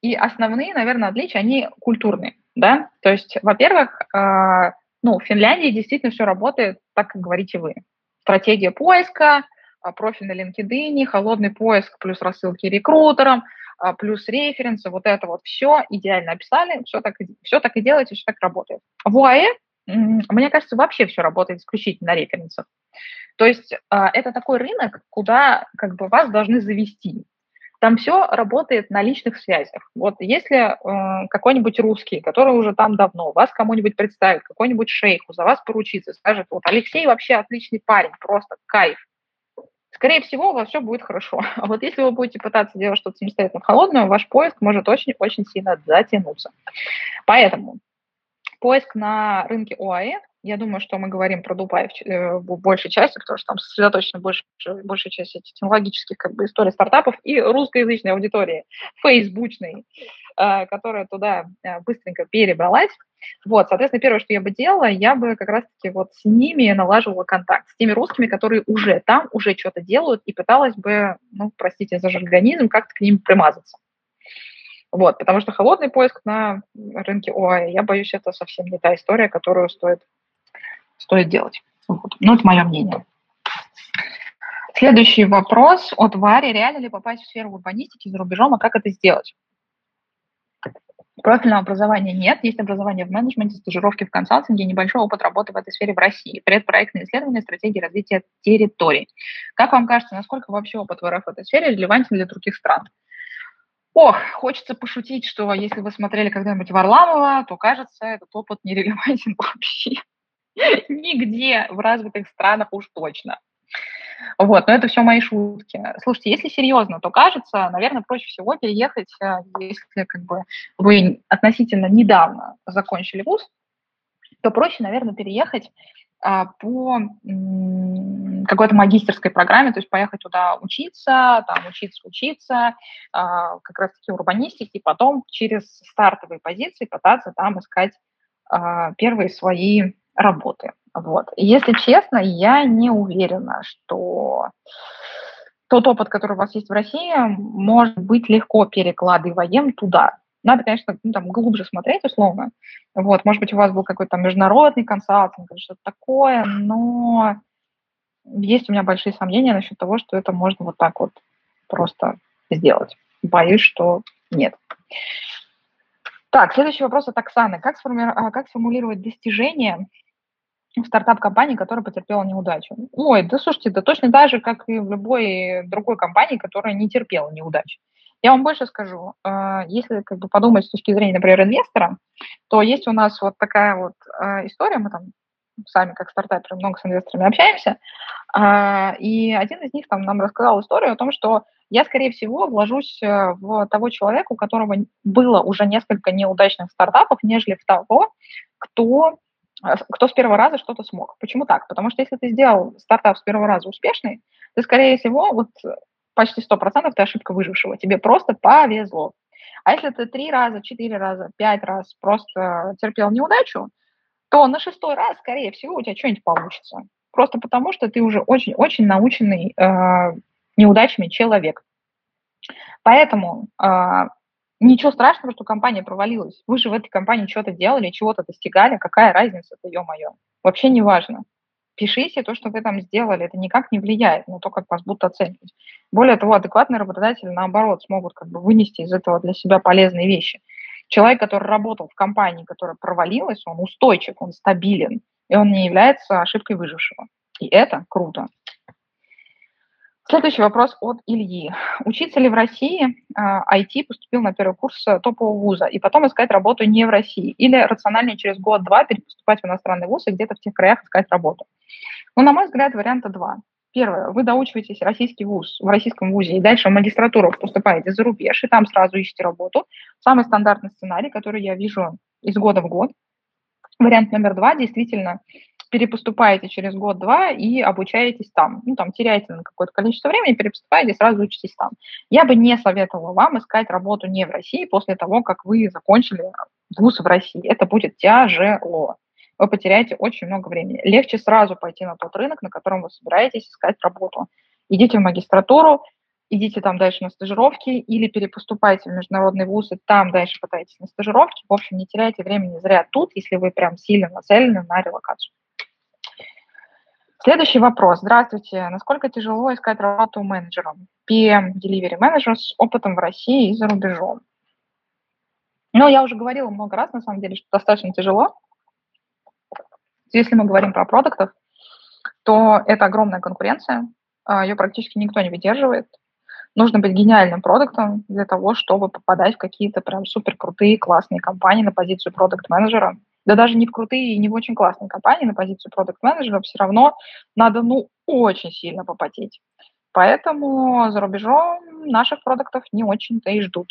И основные, наверное, отличия, они культурные, да. То есть, во-первых, э, ну, в Финляндии действительно все работает так, как говорите вы. Стратегия поиска, а, профиль на LinkedIn, холодный поиск плюс рассылки рекрутерам, а, плюс референсы, вот это вот все идеально описали, все так, все так и делаете, все так работает. В УАЭ мне кажется, вообще все работает исключительно на референсах. То есть а, это такой рынок, куда как бы вас должны завести. Там все работает на личных связях. Вот если э, какой-нибудь русский, который уже там давно, вас кому-нибудь представит, какой-нибудь шейху за вас поручится, скажет, вот Алексей вообще отличный парень, просто кайф. Скорее всего, у вас все будет хорошо. [laughs] А вот если вы будете пытаться делать что-то самостоятельно холодное, ваш поиск может очень-очень сильно затянуться. Поэтому Поиск на рынке ОАЭ, я думаю, что мы говорим про Дубай в, э, в большей части, потому что там сосредоточена больше, большая часть этих технологических как бы, историй стартапов и русскоязычной аудитории, фейсбучной, э, которая туда э, быстренько перебралась. Вот, соответственно, первое, что я бы делала, я бы как раз-таки вот с ними налаживала контакт, с теми русскими, которые уже там, уже что-то делают, и пыталась бы, ну, простите за жаргонизм, как-то к ним примазаться. Вот, потому что холодный поиск на рынке ОАЭ, я боюсь, это совсем не та история, которую стоит, стоит делать. Вот. Ну, это мое мнение. Следующий вопрос от Вари. Реально ли попасть в сферу урбанистики за рубежом, а как это сделать? Профильного образования нет, есть образование в менеджменте, стажировки в консалтинге, небольшой опыт работы в этой сфере в России, предпроектные исследования, стратегии развития территорий. Как вам кажется, насколько вообще опыт в РФ в этой сфере релевантен для других стран? Ох, хочется пошутить, что если вы смотрели когда-нибудь Варламова, то, кажется, этот опыт не релевантен [laughs] вообще. Нигде в развитых странах уж точно. Вот, но это все мои шутки. Слушайте, если серьезно, то кажется, наверное, проще всего переехать, э, если как бы вы относительно недавно закончили вуз, то проще, наверное, переехать по какой-то магистерской программе, то есть поехать туда учиться, там учиться, учиться, а, как раз-таки урбанистики, и потом через стартовые позиции пытаться там искать а, первые свои работы. Вот. И если честно, я не уверена, что тот опыт, который у вас есть в России, может быть легко перекладываем туда. Надо, конечно, ну, там, глубже смотреть, условно. Вот, может быть, у вас был какой-то международный консалтинг или что-то такое, но есть у меня большие сомнения насчет того, что это можно вот так вот просто сделать. Боюсь, что нет. Так, следующий вопрос от Оксаны. Как, сформи... А, как сформулировать достижения в стартап-компании, которая потерпела неудачу? Ой, да слушайте, да точно так же, как и в любой другой компании, которая не терпела неудачи. Я вам больше скажу, э, если как бы подумать с точки зрения, например, инвестора, то есть у нас вот такая вот э, история, мы там сами как стартаперы много с инвесторами общаемся, э, и один из них там нам рассказал историю о том, что я, скорее всего, вложусь в того человека, у которого было уже несколько неудачных стартапов, нежели в того, кто кто с первого раза что-то смог. Почему так? Потому что если ты сделал стартап с первого раза успешный, ты, скорее всего, вот почти 100% ты ошибка выжившего. Тебе просто повезло. А если ты три раза, четыре раза, пять раз просто терпел неудачу, то на шестой раз, скорее всего, у тебя что-нибудь получится. Просто потому, что ты уже очень-очень наученный э, неудачами человек. Поэтому э, ничего страшного, что компания провалилась. Вы же в этой компании что-то делали, чего-то достигали. Какая разница-то, ё-моё. Вообще не важно пишите то, что вы там сделали. Это никак не влияет на то, как вас будут оценивать. Более того, адекватные работодатели, наоборот, смогут как бы вынести из этого для себя полезные вещи. Человек, который работал в компании, которая провалилась, он устойчив, он стабилен, и он не является ошибкой выжившего. И это круто. Следующий вопрос от Ильи. Учиться ли в России IT, а, поступил на первый курс топового вуза, и потом искать работу не в России? Или рациональнее через год-два перепоступать в иностранный вуз и где-то в тех краях искать работу? Ну, на мой взгляд, варианта два. Первое, вы доучиваетесь российский вуз в российском вузе, и дальше в магистратуру поступаете за рубеж, и там сразу ищете работу. Самый стандартный сценарий, который я вижу из года в год. Вариант номер два, действительно, перепоступаете через год-два и обучаетесь там. Ну, там теряете на какое-то количество времени, перепоступаете и сразу учитесь там. Я бы не советовала вам искать работу не в России после того, как вы закончили вуз в России. Это будет тяжело вы потеряете очень много времени. Легче сразу пойти на тот рынок, на котором вы собираетесь искать работу. Идите в магистратуру, идите там дальше на стажировки или перепоступайте в международный вуз и там дальше пытайтесь на стажировки. В общем, не теряйте времени зря тут, если вы прям сильно нацелены на релокацию. Следующий вопрос. Здравствуйте. Насколько тяжело искать работу менеджером? PM, delivery менеджер с опытом в России и за рубежом. Ну, я уже говорила много раз, на самом деле, что достаточно тяжело. Если мы говорим про продуктов, то это огромная конкуренция, а, ее практически никто не выдерживает. Нужно быть гениальным продуктом для того, чтобы попадать в какие-то прям супер крутые, классные компании на позицию продукт-менеджера. Да даже не в крутые и не в очень классные компании на позицию продукт-менеджера все равно надо, ну, очень сильно попотеть. Поэтому за рубежом наших продуктов не очень-то и ждут.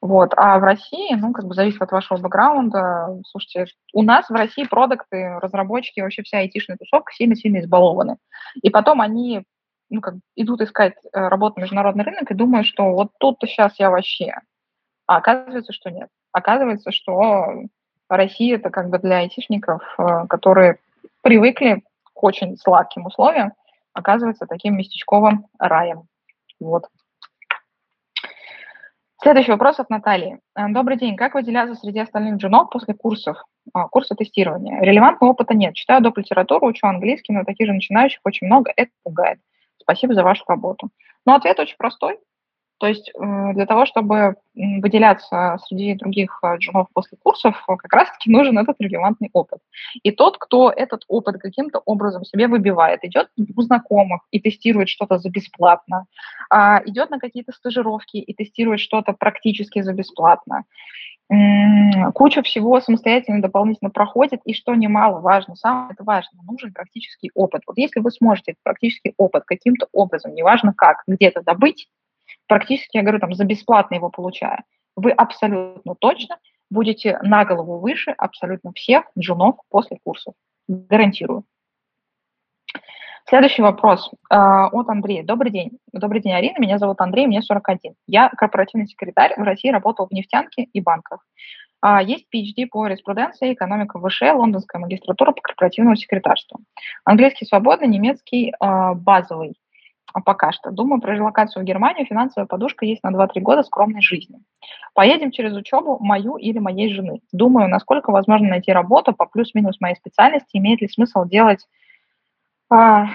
Вот. А в России, ну, как бы зависит от вашего бэкграунда. Слушайте, у нас в России продукты, разработчики, вообще вся айтишная тусовка сильно-сильно избалованы. И потом они ну, как, идут искать э, работу на международный рынок и думают, что вот тут-то сейчас я вообще. А оказывается, что нет. Оказывается, что Россия это как бы для айтишников, э, которые привыкли к очень сладким условиям, оказывается таким местечковым раем. Вот. Следующий вопрос от Натальи. Э, добрый день. Как выделяться среди остальных джунов после курсов, а, курса тестирования? Релевантного опыта нет. Читаю доп. литературу, учу английский, но таких же начинающих очень много. Это пугает. Спасибо за вашу работу. Но ответ очень простой. То есть э, для того, чтобы выделяться среди других э, джунов после курсов, э, как раз-таки нужен этот релевантный опыт. И тот, кто этот опыт каким-то образом себе выбивает, идет у знакомых и тестирует что-то за бесплатно, а, идет на какие-то стажировки и тестирует что-то практически за бесплатно, кучу всего самостоятельно дополнительно проходит, и что немаловажно, самое это важно, нужен практический опыт. Вот если вы сможете этот практический опыт каким-то образом, неважно как, где-то добыть, практически, я говорю, там, за бесплатно его получая, вы абсолютно точно будете на голову выше абсолютно всех джунов после курсов. Гарантирую. Следующий вопрос э, от Андрея. Добрый день. Добрый день, Арина. Меня зовут Андрей, мне 41. Я корпоративный секретарь в России, работал в нефтянке и банках. А, есть PhD по юриспруденции, экономика ВШ, лондонская магистратура по корпоративному секретарству. Английский свободный, немецкий э, базовый. А пока что. Думаю про релокацию в Германию. Финансовая подушка есть на 2-3 года скромной жизни. Поедем через учебу мою или моей жены. Думаю, насколько возможно найти работу по плюс-минус моей специальности. Имеет ли смысл делать а,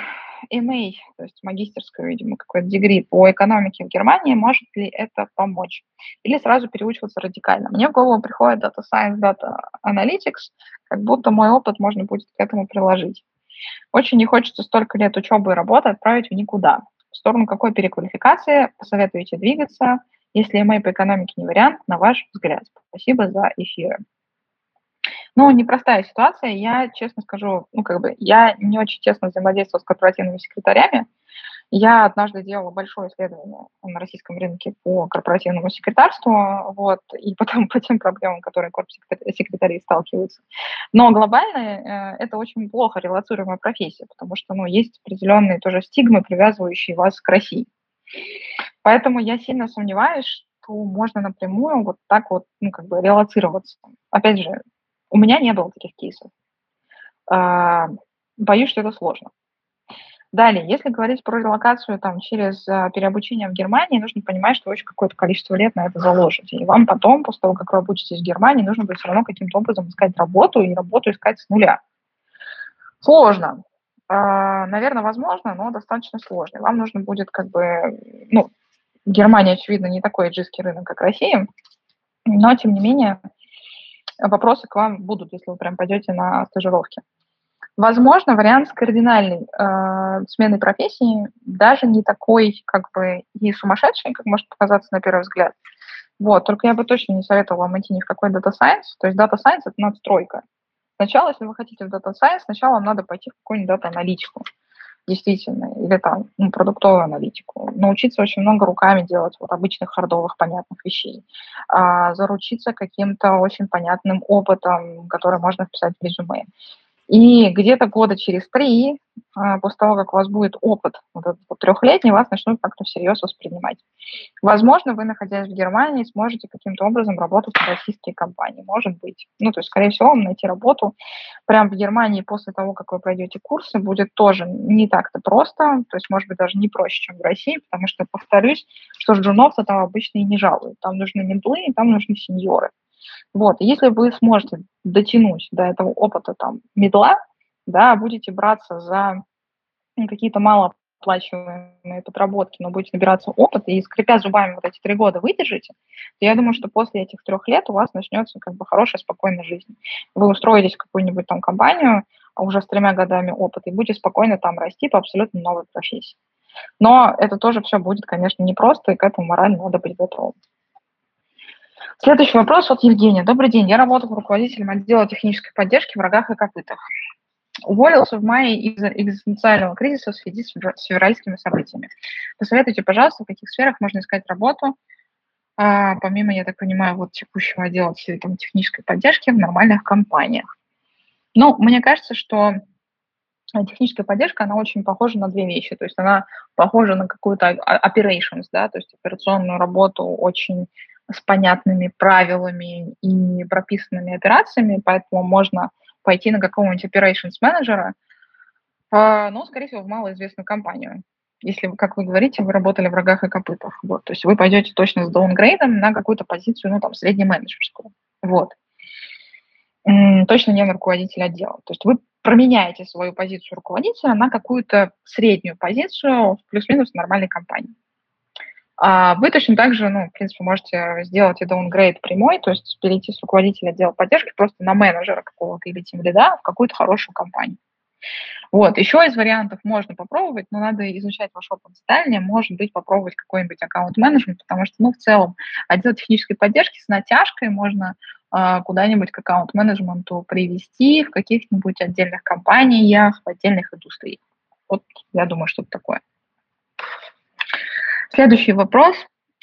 MA, то есть магистерскую, видимо, какой-то дегри по экономике в Германии, может ли это помочь? Или сразу переучиваться радикально? Мне в голову приходит Data Science, Data Analytics, как будто мой опыт можно будет к этому приложить. Очень не хочется столько лет учебы и работы отправить в никуда. В сторону какой переквалификации посоветуете двигаться, если MA по экономике не вариант, на ваш взгляд? Спасибо за эфиры. Ну, непростая ситуация. Я, честно скажу, ну, как бы, я не очень тесно взаимодействовала с корпоративными секретарями. Я однажды делала большое исследование на российском рынке по корпоративному секретарству, вот, и потом [laughs] по тем проблемам, которые корпус-секретари сталкиваются. Но глобально э, это очень плохо релацируемая профессия, потому что, ну, есть определенные тоже стигмы, привязывающие вас к России. Поэтому я сильно сомневаюсь, что можно напрямую вот так вот, ну, как бы релацироваться. Опять же, у меня не было таких кейсов. А, боюсь, что это сложно. Далее, если говорить про релокацию там, через а, переобучение в Германии, нужно понимать, что очень какое-то количество лет на это заложите. И вам потом, после того, как вы обучитесь в Германии, нужно будет все равно каким-то образом искать работу и работу искать с нуля. Сложно. А, наверное, возможно, но достаточно сложно. Вам нужно будет как бы, ну, Германия, очевидно, не такой джиский рынок, как Россия, но, тем не менее, вопросы к вам будут, если вы прям пойдете на стажировки. Возможно, вариант с кардинальной э, сменой профессии даже не такой, как бы, и сумасшедший, как может показаться на первый взгляд. Вот, только я бы точно не советовала вам идти ни в какой Data Science. То есть Data Science – это надстройка. Сначала, если вы хотите в Data Science, сначала вам надо пойти в какую-нибудь дата-аналитику. действительно, или там ну, продуктовую аналитику, научиться очень много руками делать вот обычных хардовых понятных вещей, а, заручиться каким-то очень понятным опытом, который можно вписать в резюме. И где-то года через три, а, после того, как у вас будет опыт вот этот вот трехлетний, вас начнут как-то всерьез воспринимать. Возможно, вы, находясь в Германии, сможете каким-то образом работать в российские компании. Может быть. Ну, то есть, скорее всего, вам найти работу прямо в Германии после того, как вы пройдете курсы, будет тоже не так-то просто. То есть, может быть, даже не проще, чем в России, потому что, повторюсь, что джунов-то там обычно и не жалуют. Там нужны медлы, и там нужны сеньоры. Вот, и если вы сможете дотянуть до этого опыта там медла, да, будете браться за какие-то малооплачиваемые подработки, но будете набираться опыта и, скрипя зубами вот эти три года выдержите, то я думаю, что после этих трех лет у вас начнется как бы хорошая, спокойная жизнь. Вы устроитесь в какую-нибудь там компанию а уже с тремя годами опыта и будете спокойно там расти по абсолютно новой профессии. Но это тоже все будет, конечно, непросто, и к этому морально надо быть готовым. Следующий вопрос от Евгения. Добрый день. Я работаю руководителем отдела технической поддержки в рогах и копытах. Уволился в мае из-за экзистенциального кризиса в связи с февральскими событиями. Посоветуйте, пожалуйста, в каких сферах можно искать работу, а, помимо, я так понимаю, вот текущего отдела там, технической поддержки в нормальных компаниях. Ну, мне кажется, что техническая поддержка, она очень похожа на две вещи. То есть она похожа на какую-то operations, да, то есть операционную работу очень с понятными правилами и прописанными операциями, поэтому можно пойти на какого-нибудь operations менеджера, а, но, скорее всего, в малоизвестную компанию. Если, как вы говорите, вы работали в рогах и копытах. Вот, то есть вы пойдете точно с даунгрейдом на какую-то позицию, ну, там, среднеменеджерскую. Вот. Точно не на руководителя отдела. То есть вы променяете свою позицию руководителя на какую-то среднюю позицию в плюс-минус нормальной компании. А вы точно так же, ну, в принципе, можете сделать и даунгрейд прямой, то есть перейти с руководителя отдела поддержки просто на менеджера какого-то или тем лида в какую-то хорошую компанию. Вот, еще из вариантов можно попробовать, но надо изучать ваш опыт детальнее, может быть, попробовать какой-нибудь аккаунт-менеджмент, потому что, ну, в целом, отдел технической поддержки с натяжкой можно э, куда-нибудь к аккаунт-менеджменту привести в каких-нибудь отдельных компаниях, в отдельных индустриях. Вот, я думаю, что-то такое. Следующий вопрос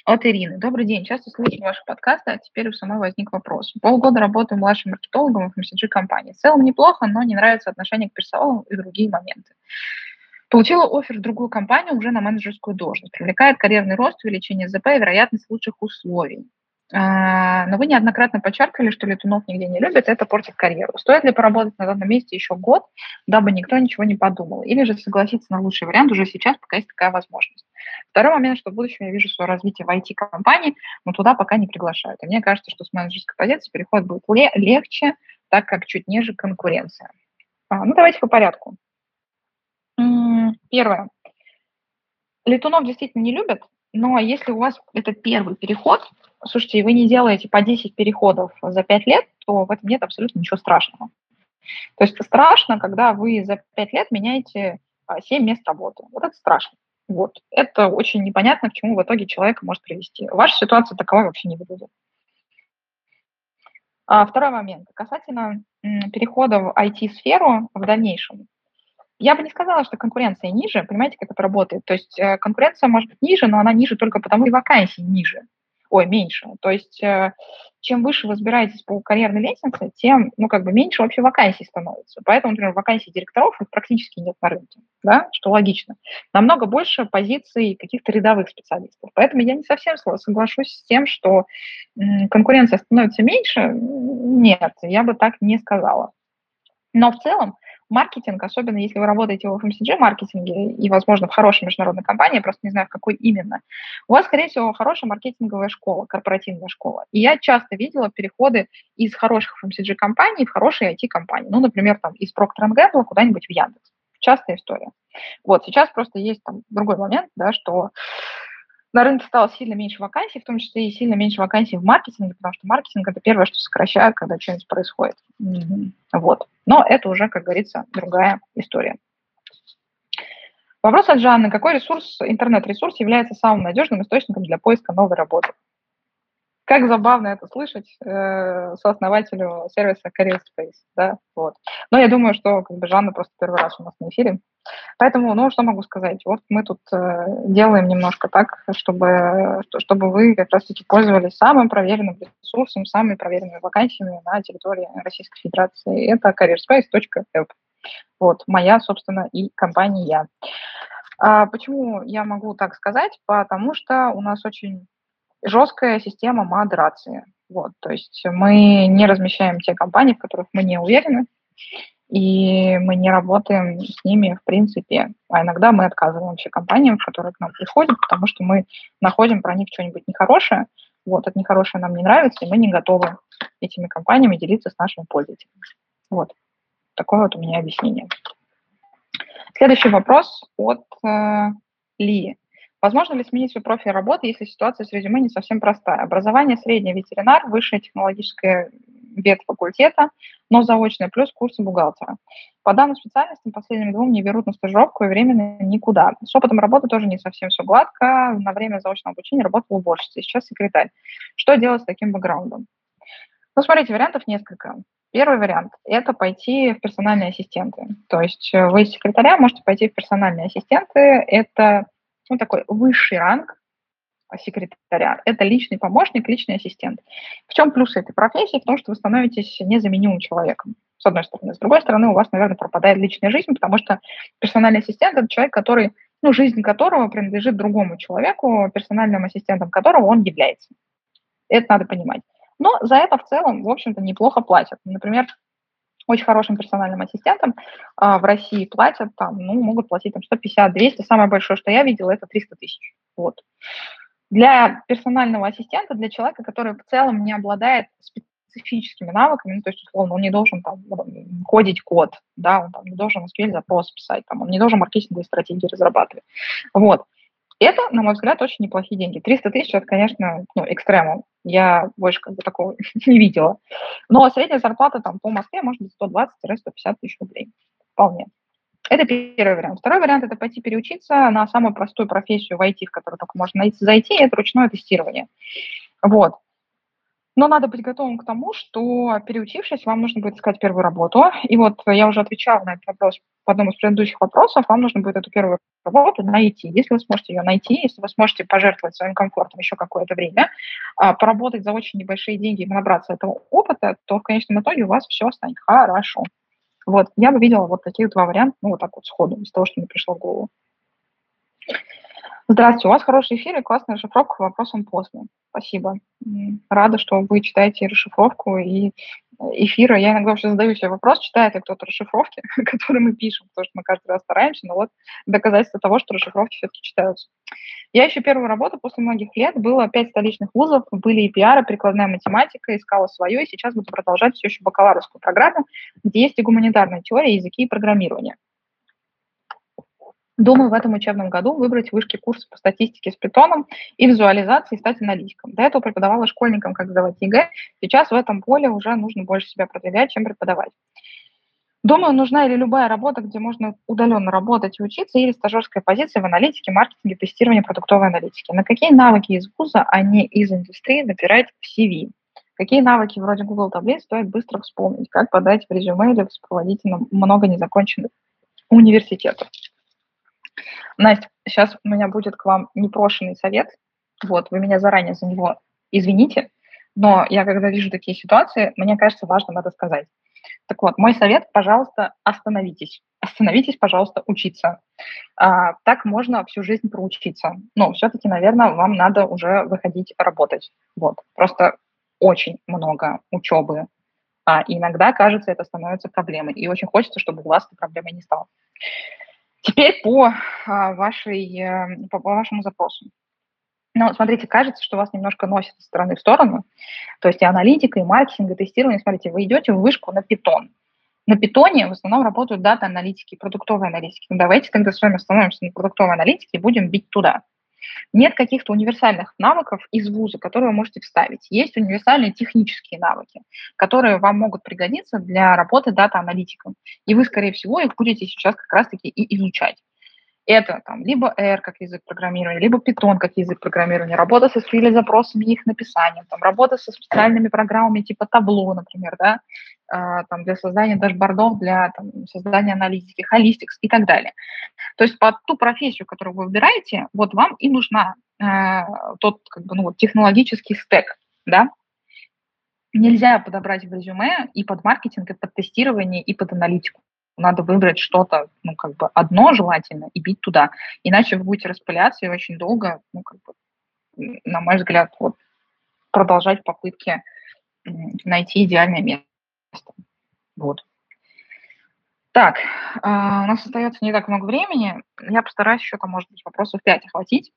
от Ирины. Добрый день. Часто слышу ваши подкасты, а теперь у самой возник вопрос. Полгода работаю младшим маркетологом в MCG-компании. В целом неплохо, но не нравится отношение к персоналу и другие моменты. Получила офер в другую компанию уже на менеджерскую должность. Привлекает карьерный рост, увеличение ЗП и вероятность лучших условий. А, но вы неоднократно подчеркивали, что летунов нигде не любят, это портит карьеру. Стоит ли поработать на данном месте еще год, дабы никто ничего не подумал? Или же согласиться на лучший вариант уже сейчас, пока есть такая возможность? Второй момент, что в будущем я вижу свое развитие в IT-компании, но туда пока не приглашают. И мне кажется, что с менеджерской позиции переход будет легче, так как чуть ниже конкуренция. А, ну, давайте по порядку. Первое. Летунов действительно не любят, но если у вас это первый переход, слушайте, и вы не делаете по 10 переходов за 5 лет, то в этом нет абсолютно ничего страшного. То есть страшно, когда вы за 5 лет меняете 7 а, мест работы. Вот это страшно. Вот. Это очень непонятно, к чему в итоге человека может привести. Ваша ситуация таковой вообще не выглядит. А второй момент. Касательно перехода в IT-сферу в дальнейшем. Я бы не сказала, что конкуренция ниже. Понимаете, как это работает? То есть э, конкуренция может быть ниже, но она ниже только потому, что вакансий ниже. Ой, меньше. То есть э, чем выше вы разбираетесь по карьерной лестнице, тем, ну, как бы меньше вообще вакансий становится. Поэтому, например, вакансий директоров их практически нет на рынке, да, что логично. Намного больше позиций каких-то рядовых специалистов. Поэтому я не совсем соглашусь с тем, что конкуренция становится меньше. Нет, я бы так не сказала. Но в целом маркетинг, особенно если вы работаете в FMCG-маркетинге и, возможно, в хорошей международной компании, просто не знаю, в какой именно, у вас, скорее всего, хорошая маркетинговая школа, корпоративная школа. И я часто видела переходы из хороших FMCG-компаний в хорошие IT-компании. Ну, например, там из Procter Gamble куда-нибудь в Яндекс. Частая история. Вот, сейчас просто есть там другой момент, да, что на рынке стало сильно меньше вакансий, в том числе и сильно меньше вакансий в маркетинге, потому что маркетинг – это первое, что сокращают, когда что-нибудь происходит. Mm-hmm. Вот. Но это уже, как говорится, другая история. Вопрос от Жанны. Какой ресурс, интернет-ресурс является самым надежным источником для поиска новой работы? Как забавно это слышать э, сооснователю сервиса Career Space, да, вот. Но я думаю, что как бы Жанна просто первый раз у нас на эфире. Поэтому, ну, что могу сказать? Вот мы тут э, делаем немножко так, чтобы, чтобы вы как раз-таки пользовались самым проверенным ресурсом, самыми проверенными вакансиями на территории Российской Федерации. Это careerspace.app. Вот, моя, собственно, и компания. А почему я могу так сказать? Потому что у нас очень жесткая система модерации. Вот, то есть мы не размещаем те компании, в которых мы не уверены, и мы не работаем с ними в принципе. А иногда мы отказываем вообще компаниям, которые к нам приходят, потому что мы находим про них что-нибудь нехорошее, вот, это нехорошее нам не нравится, и мы не готовы этими компаниями делиться с нашими пользователями. Вот. Такое вот у меня объяснение. Следующий вопрос от э, Ли. Возможно ли сменить свой профиль работы, если ситуация с резюме не совсем простая? Образование средний ветеринар, высшее технологическое ветвь факультета, но заочное, плюс курсы бухгалтера. По данным специальностям, последним двум не берут на стажировку и временно никуда. С опытом работы тоже не совсем все гладко. На время заочного обучения работала уборщицей, сейчас секретарь. Что делать с таким бэкграундом? Ну, смотрите, вариантов несколько. Первый вариант – это пойти в персональные ассистенты. То есть вы из секретаря можете пойти в персональные ассистенты. Это ну, такой высший ранг секретаря. Это личный помощник, личный ассистент. В чем плюс этой профессии? В том, что вы становитесь незаменимым человеком, с одной стороны. С другой стороны, у вас, наверное, пропадает личная жизнь, потому что персональный ассистент – это человек, который, ну, жизнь которого принадлежит другому человеку, персональным ассистентом которого он является. Это надо понимать. Но за это в целом, в общем-то, неплохо платят. Например, очень хорошим персональным ассистентам а, в России платят, там, ну, могут платить там 150-200, самое большое, что я видела, это 300 тысяч. Вот. Для персонального ассистента, для человека, который в целом не обладает специфическими навыками, ну, то есть, условно, он не должен там кодить код, да, он там не должен SQL запрос писать, там, он не должен маркетинговые стратегии разрабатывать. Вот. Это, на мой взгляд, очень неплохие деньги. 300 тысяч – это, конечно, ну, экстремум. Я больше как бы такого [laughs] не видела. Но средняя зарплата там по Москве может быть 120-150 тысяч рублей. Вполне. Это первый вариант. Второй вариант – это пойти переучиться на самую простую профессию в IT, в которую только можно зайти, это ручное тестирование. Вот. Но надо быть готовым к тому, что переучившись, вам нужно будет искать первую работу. И вот я уже отвечала на этот вопрос в одном из предыдущих вопросов. Вам нужно будет эту первую работу найти. Если вы сможете ее найти, если вы сможете пожертвовать своим комфортом еще какое-то время, а, поработать за очень небольшие деньги и набраться этого опыта, то в конечном итоге у вас все станет хорошо. Вот, я бы видела вот таких два варианта, ну, вот так вот сходу, из того, что мне пришло в голову. Здравствуйте, у вас хороший эфир и классная расшифровка к вопросам после. Спасибо. Рада, что вы читаете расшифровку и эфира. Я иногда вообще задаю себе вопрос, читает ли кто-то расшифровки, [laughs] которые мы пишем, потому что мы каждый раз стараемся, но вот доказательство того, что расшифровки все-таки читаются. Я ищу первую работу после многих лет, было пять столичных вузов, были и пиары, прикладная математика, искала свое, и сейчас буду продолжать все еще бакалаврскую программу, где есть и гуманитарная теория, языки и программирование. Думаю в этом учебном году выбрать вышки курсы по статистике с питоном и визуализации и стать аналитиком. До этого преподавала школьникам, как сдавать ЕГЭ. Сейчас в этом поле уже нужно больше себя продвигать, чем преподавать. Думаю, нужна или любая работа, где можно удаленно работать и учиться, или стажерская позиция в аналитике, маркетинге, тестировании продуктовой аналитики. На какие навыки из вуза, а не из индустрии набирать в CV? Какие навыки вроде Google таблиц стоит быстро вспомнить? Как подать в резюме или в сопроводительном много незаконченных университетов? Настя, сейчас у меня будет к вам непрошенный совет. Вот, вы меня заранее за него извините, но я, когда вижу такие ситуации, мне кажется, важно это сказать. Так вот, мой совет, пожалуйста, остановитесь. Остановитесь, пожалуйста, учиться. А, так можно всю жизнь проучиться. Но все-таки, наверное, вам надо уже выходить работать. Вот. Просто очень много учебы. А иногда, кажется, это становится проблемой. И очень хочется, чтобы у вас этой проблемой не стало. Теперь по, а, вашей, э, по, вашему запросу. Ну, смотрите, кажется, что вас немножко носит из стороны в сторону. То есть и аналитика, и маркетинг, и тестирование. Смотрите, вы идете в вышку на питон. На питоне в основном работают дата-аналитики, продуктовые аналитики. Ну, давайте тогда с вами остановимся на продуктовой аналитике и будем бить туда. Нет каких-то универсальных навыков из вуза, которые вы можете вставить. Есть универсальные технические навыки, которые вам могут пригодиться для работы дата-аналитиком. И вы, скорее всего, их будете сейчас как раз-таки и изучать. Это там либо R как язык программирования, либо Python как язык программирования, работа со SQL запросами и их написанием, там, работа со специальными программами типа Tableau, например, да, э, там, для создания дашбордов, для там, создания аналитики, Holistics и так далее. То есть под ту профессию, которую вы выбираете, вот вам и нужна э, тот как бы, ну, вот, технологический стек, да, нельзя подобрать в резюме и под маркетинг, и под тестирование, и под аналитику надо выбрать что-то, ну, как бы одно желательно и бить туда. Иначе вы будете распыляться и очень долго, ну, как бы, на мой взгляд, вот, продолжать попытки найти идеальное место. Вот. Так, э, у нас остается не так много времени. Я постараюсь еще, там, может быть, вопросов 5 охватить.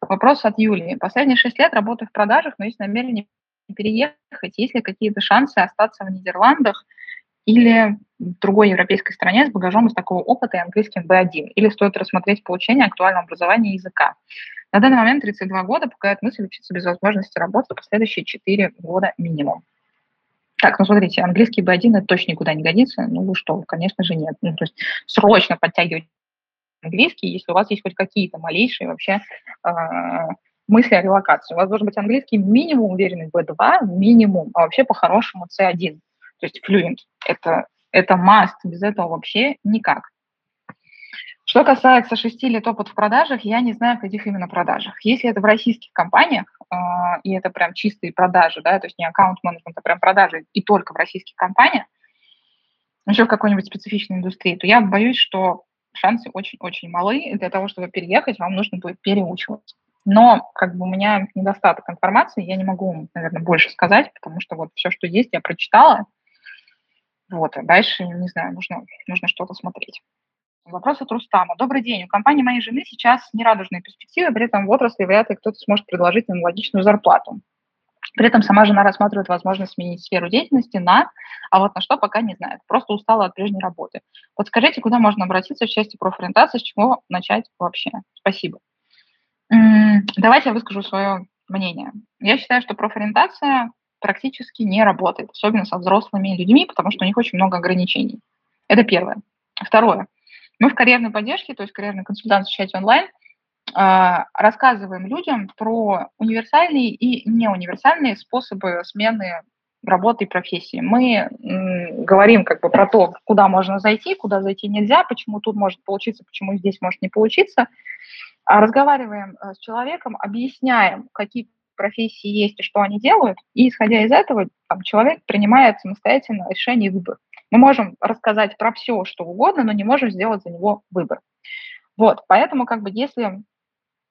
Вопрос от Юлии. Последние 6 лет работаю в продажах, но есть намерение переехать. Есть ли какие-то шансы остаться в Нидерландах или другой европейской стране с багажом из такого опыта и английским B1, или стоит рассмотреть получение актуального образования языка. На данный момент 32 года пугает мысль учиться без возможности работы последующие 4 года минимум. Так, ну смотрите, английский B1 это точно никуда не годится. Ну что, конечно же нет. Ну, то есть срочно подтягивать английский, если у вас есть хоть какие-то малейшие вообще э, мысли о релокации. У вас должен быть английский минимум уверенный B2, минимум, а вообще по-хорошему C1 то есть fluent. Это, это must, без этого вообще никак. Что касается шести лет опыта в продажах, я не знаю, в каких именно продажах. Если это в российских компаниях, э, и это прям чистые продажи, да, то есть не аккаунт-менеджмент, а прям продажи и только в российских компаниях, еще в какой-нибудь специфичной индустрии, то я боюсь, что шансы очень-очень малы, для того, чтобы переехать, вам нужно будет переучиваться. Но как бы у меня недостаток информации, я не могу, наверное, больше сказать, потому что вот все, что есть, я прочитала, вот, а дальше, не знаю, нужно, нужно что-то смотреть. Вопрос от Рустама. Добрый день. У компании моей жены сейчас нерадужные перспективы, при этом в отрасли вряд ли кто-то сможет предложить аналогичную зарплату. При этом сама жена рассматривает возможность сменить сферу деятельности на, а вот на что пока не знает. Просто устала от прежней работы. Подскажите, куда можно обратиться в части профориентации, с чего начать вообще? Спасибо. Давайте я выскажу свое мнение. Я считаю, что профориентация практически не работает, особенно со взрослыми людьми, потому что у них очень много ограничений. Это первое. Второе. Мы в карьерной поддержке, то есть карьерной консультации в чате онлайн, а, рассказываем людям про универсальные и неуниверсальные способы смены работы и профессии. Мы говорим как бы про то, куда можно зайти, куда зайти нельзя, почему тут может получиться, почему здесь может не получиться. А разговариваем э, с человеком, объясняем, какие профессии есть и что они делают, и исходя из этого там, человек принимает самостоятельно решение и выбор. Мы можем рассказать про все, что угодно, но не можем сделать за него выбор. Вот, поэтому как бы если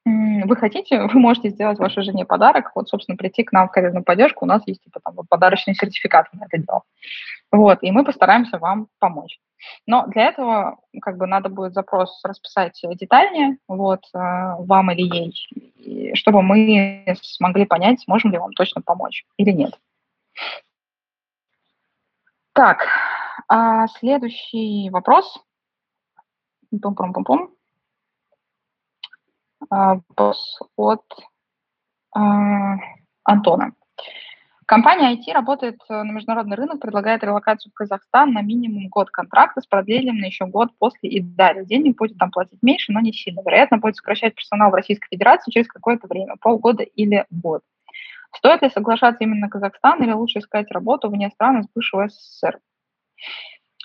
вы хотите, [laughs] вы можете сделать вашей жене подарок, вот, собственно, прийти к нам в карьерную поддержку, у нас есть типа там подарочный сертификат на это дело. Вот, и мы постараемся вам помочь. Но для этого как бы надо будет запрос расписать детальнее, вот, э, вам или ей, чтобы мы смогли понять, сможем ли вам точно помочь или нет. Так, а следующий вопрос. Пум-пум-пум-пум. А, вопрос от а, Антона. Компания IT работает э, на международный рынок, предлагает релокацию в Казахстан на минимум год контракта с продлением на еще год после и далее. Денег будет там платить меньше, но не сильно. Вероятно, будет сокращать персонал в Российской Федерации через какое-то время, полгода или год. Стоит ли соглашаться именно Казахстан или лучше искать работу вне страны с бывшего СССР?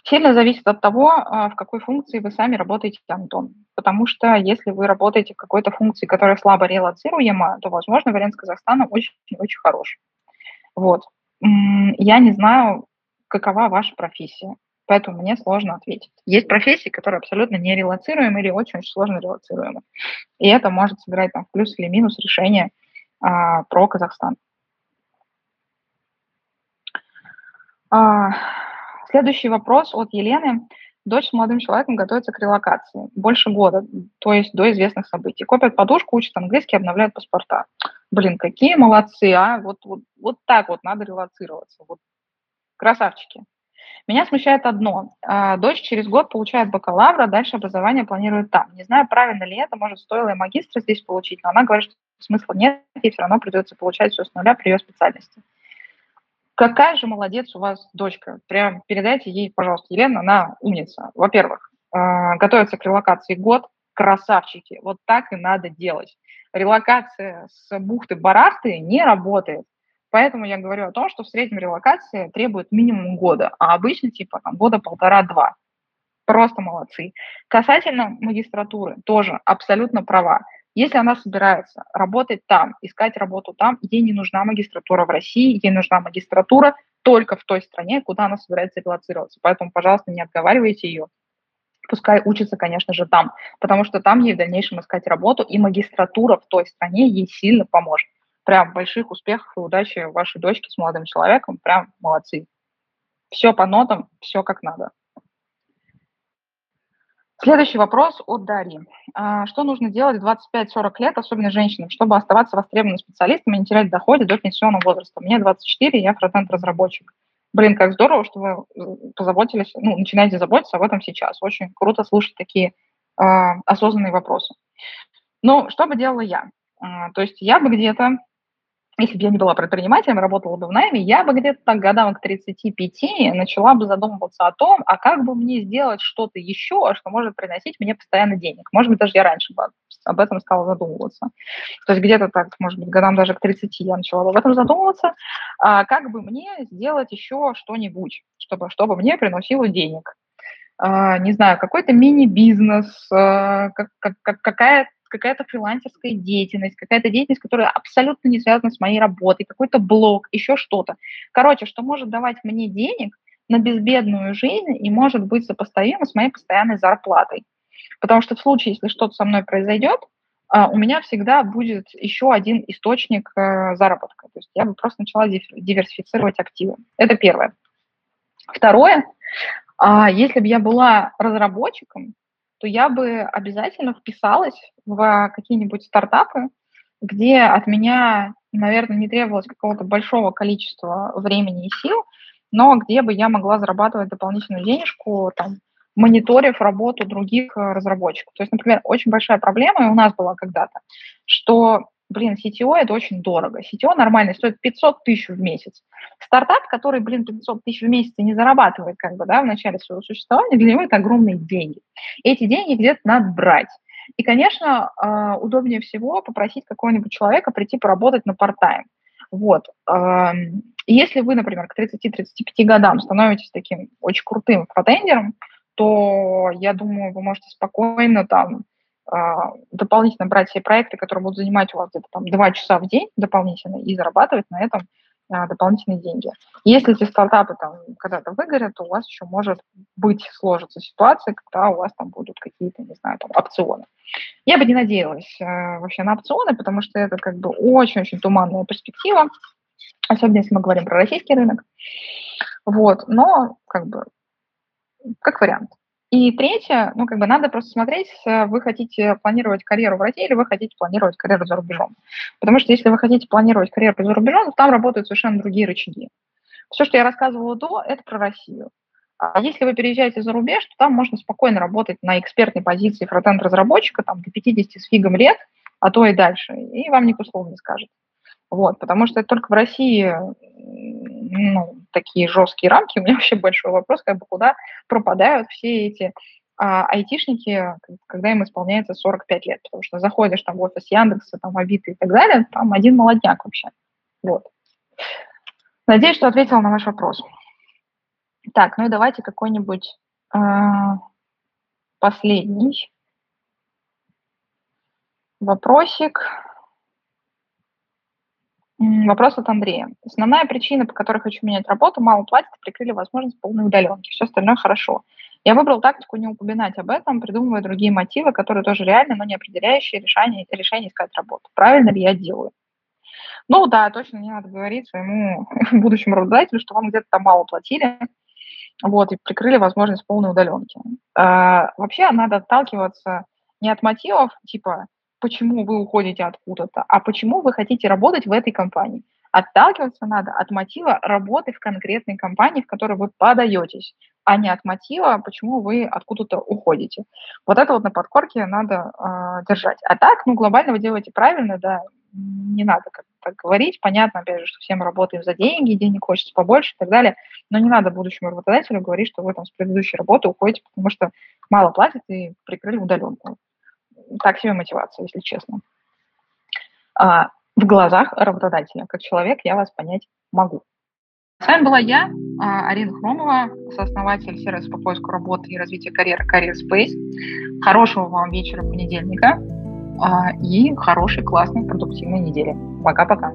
Сильно зависит от того, а, в какой функции вы сами работаете, Антон. Потому что если вы работаете в какой-то функции, которая слабо релацируема, то, возможно, вариант с Казахстана очень-очень хороший. Вот. Я не знаю, какова ваша профессия, поэтому мне сложно ответить. Есть профессии, которые абсолютно не релацируемы или очень-очень сложно релацируемы. И это может сыграть там, в плюс или минус решение а, про Казахстан. А, следующий вопрос от Елены. Дочь с молодым человеком готовится к релокации. Больше года, то есть до известных событий. Копят подушку, учат английский, обновляют паспорта. Блин, какие молодцы, а? Вот, вот, вот так вот надо релацироваться. Вот. Красавчики. Меня смущает одно. А, дочь через год получает бакалавра, дальше образование планирует там. Не знаю, правильно ли это, может, стоило и магистра здесь получить, но она говорит, что смысла нет, и все равно придется получать все с нуля при ее специальности. Какая же молодец у вас дочка. Прям передайте ей, пожалуйста, Елена, она умница. Во-первых, э, готовится к релокации год. красавчики, вот так и надо делать. Релокация с бухты-барахты не работает. Поэтому я говорю о том, что в среднем релокация требует минимум года, а обычно типа там, года полтора-два. Просто молодцы. Касательно магистратуры, тоже абсолютно права. Если она собирается работать там, искать работу там, ей не нужна магистратура в России, ей нужна магистратура только в той стране, куда она собирается релацироваться. Поэтому, пожалуйста, не отговаривайте ее. Пускай учится, конечно же, там, потому что там ей в дальнейшем искать работу, и магистратура в той стране ей сильно поможет. Прям больших успехов и удачи вашей дочке с молодым человеком. Прям молодцы. Все по нотам, все как надо. Следующий вопрос от Дарьи. А, что нужно делать в 25-40 лет, особенно женщинам, чтобы оставаться востребованным специалистом и не терять доходы до пенсионного возраста? Мне 24, я фронтенд-разработчик. Блин, как здорово, что вы э, позаботились, ну, начинаете заботиться об этом сейчас. Очень круто слушать такие э, осознанные вопросы. Ну, что бы делала я? Э, то есть я бы где-то если бы я не была предпринимателем, работала бы в найме, я бы где-то так годам к 35 начала бы задумываться о том, а как бы мне сделать что-то еще, что может приносить мне постоянно денег. Может быть, даже я раньше бы об этом стала задумываться. То есть где-то так, может быть, годам даже к 30 я начала бы об этом задумываться, а как бы мне сделать еще что-нибудь, чтобы, чтобы мне приносило денег. Uh, не знаю, какой-то мини-бизнес, uh, как, как, какая какая-то фрилансерская деятельность, какая-то деятельность, которая абсолютно не связана с моей работой, какой-то блог, еще что-то. Короче, что может давать мне денег на безбедную жизнь и может быть сопоставимо с моей постоянной зарплатой. Потому что в случае, если что-то со мной произойдет, а, у меня всегда будет еще один источник э, заработка. То есть я бы просто начала диверсифицировать активы. Это первое. Второе, а, если бы я была разработчиком, то я бы обязательно вписалась в какие-нибудь стартапы, где от меня, наверное, не требовалось какого-то большого количества времени и сил, но где бы я могла зарабатывать дополнительную денежку, там, мониторив работу других разработчиков. То есть, например, очень большая проблема у нас была когда-то, что блин, CTO это очень дорого. CTO нормально стоит 500 тысяч в месяц. Стартап, который, блин, 500 тысяч в месяц не зарабатывает как бы, да, в начале своего существования, для него это огромные деньги. И эти деньги где-то надо брать. И, конечно, а, удобнее всего попросить какого-нибудь человека прийти поработать на part-time. Вот. Если вы, например, к 30-35 годам становитесь таким очень крутым фронтендером, то, я думаю, вы можете спокойно там дополнительно брать все проекты, которые будут занимать у вас где-то там два часа в день дополнительно и зарабатывать на этом а, дополнительные деньги. Если эти стартапы там когда-то выгорят, то у вас еще может быть сложиться ситуация, когда у вас там будут какие-то, не знаю, там опционы. Я бы не надеялась э, вообще на опционы, потому что это как бы очень-очень туманная перспектива, особенно если мы говорим про российский рынок. Вот, но как бы как вариант. И третье, ну, как бы надо просто смотреть, э, вы хотите планировать карьеру в России или вы хотите планировать карьеру за рубежом. Потому что если вы хотите планировать карьеру за рубежом, там работают совершенно другие рычаги. Все, что я рассказывала до, это про Россию. А если вы переезжаете за рубеж, то там можно спокойно работать на экспертной позиции фронтенд-разработчика там, до 50 с фигом лет, а то и дальше, и вам никто слова не скажет. Вот, потому что это только в России ну, такие жесткие рамки. У меня [laughs] вообще большой вопрос, как бы куда пропадают все эти а, айтишники, когда им исполняется 45 лет. Потому что заходишь там в офис Яндекса, там Авито и так далее, там один молодняк вообще. Вот. Надеюсь, что ответила на ваш вопрос. Так, ну и давайте какой-нибудь э, последний вопросик. Вопрос от Андрея. Основная причина, по которой хочу менять работу, мало платят и прикрыли возможность полной удаленки. Все остальное хорошо. Я выбрал тактику не упоминать об этом, придумывая другие мотивы, которые тоже реальны, но не определяющие решение, решение искать работу. Правильно ли я делаю? Ну да, точно не надо говорить своему [laughs] будущему работодателю, что вам где-то там мало платили, вот, и прикрыли возможность полной удаленки. А, вообще надо отталкиваться не от мотивов, типа, почему вы уходите откуда-то, а почему вы хотите работать в этой компании. Отталкиваться надо от мотива работы в конкретной компании, в которой вы подаетесь, а не от мотива, почему вы откуда-то уходите. Вот это вот на подкорке надо э, держать. А так, ну, глобально вы делаете правильно, да, не надо как так говорить. Понятно, опять же, что все мы работаем за деньги, денег хочется побольше и так далее, но не надо будущему работодателю говорить, что вы там с предыдущей работы уходите, потому что мало платят и прикрыли удаленку так себе мотивация, если честно. А, в глазах работодателя, как человек, я вас понять могу. С вами была я, а, Арина Хромова, сооснователь сервиса по поиску работы и развития карьеры Career Space. Хорошего вам вечера понедельника а, и хорошей, классной, продуктивной недели. Пока-пока.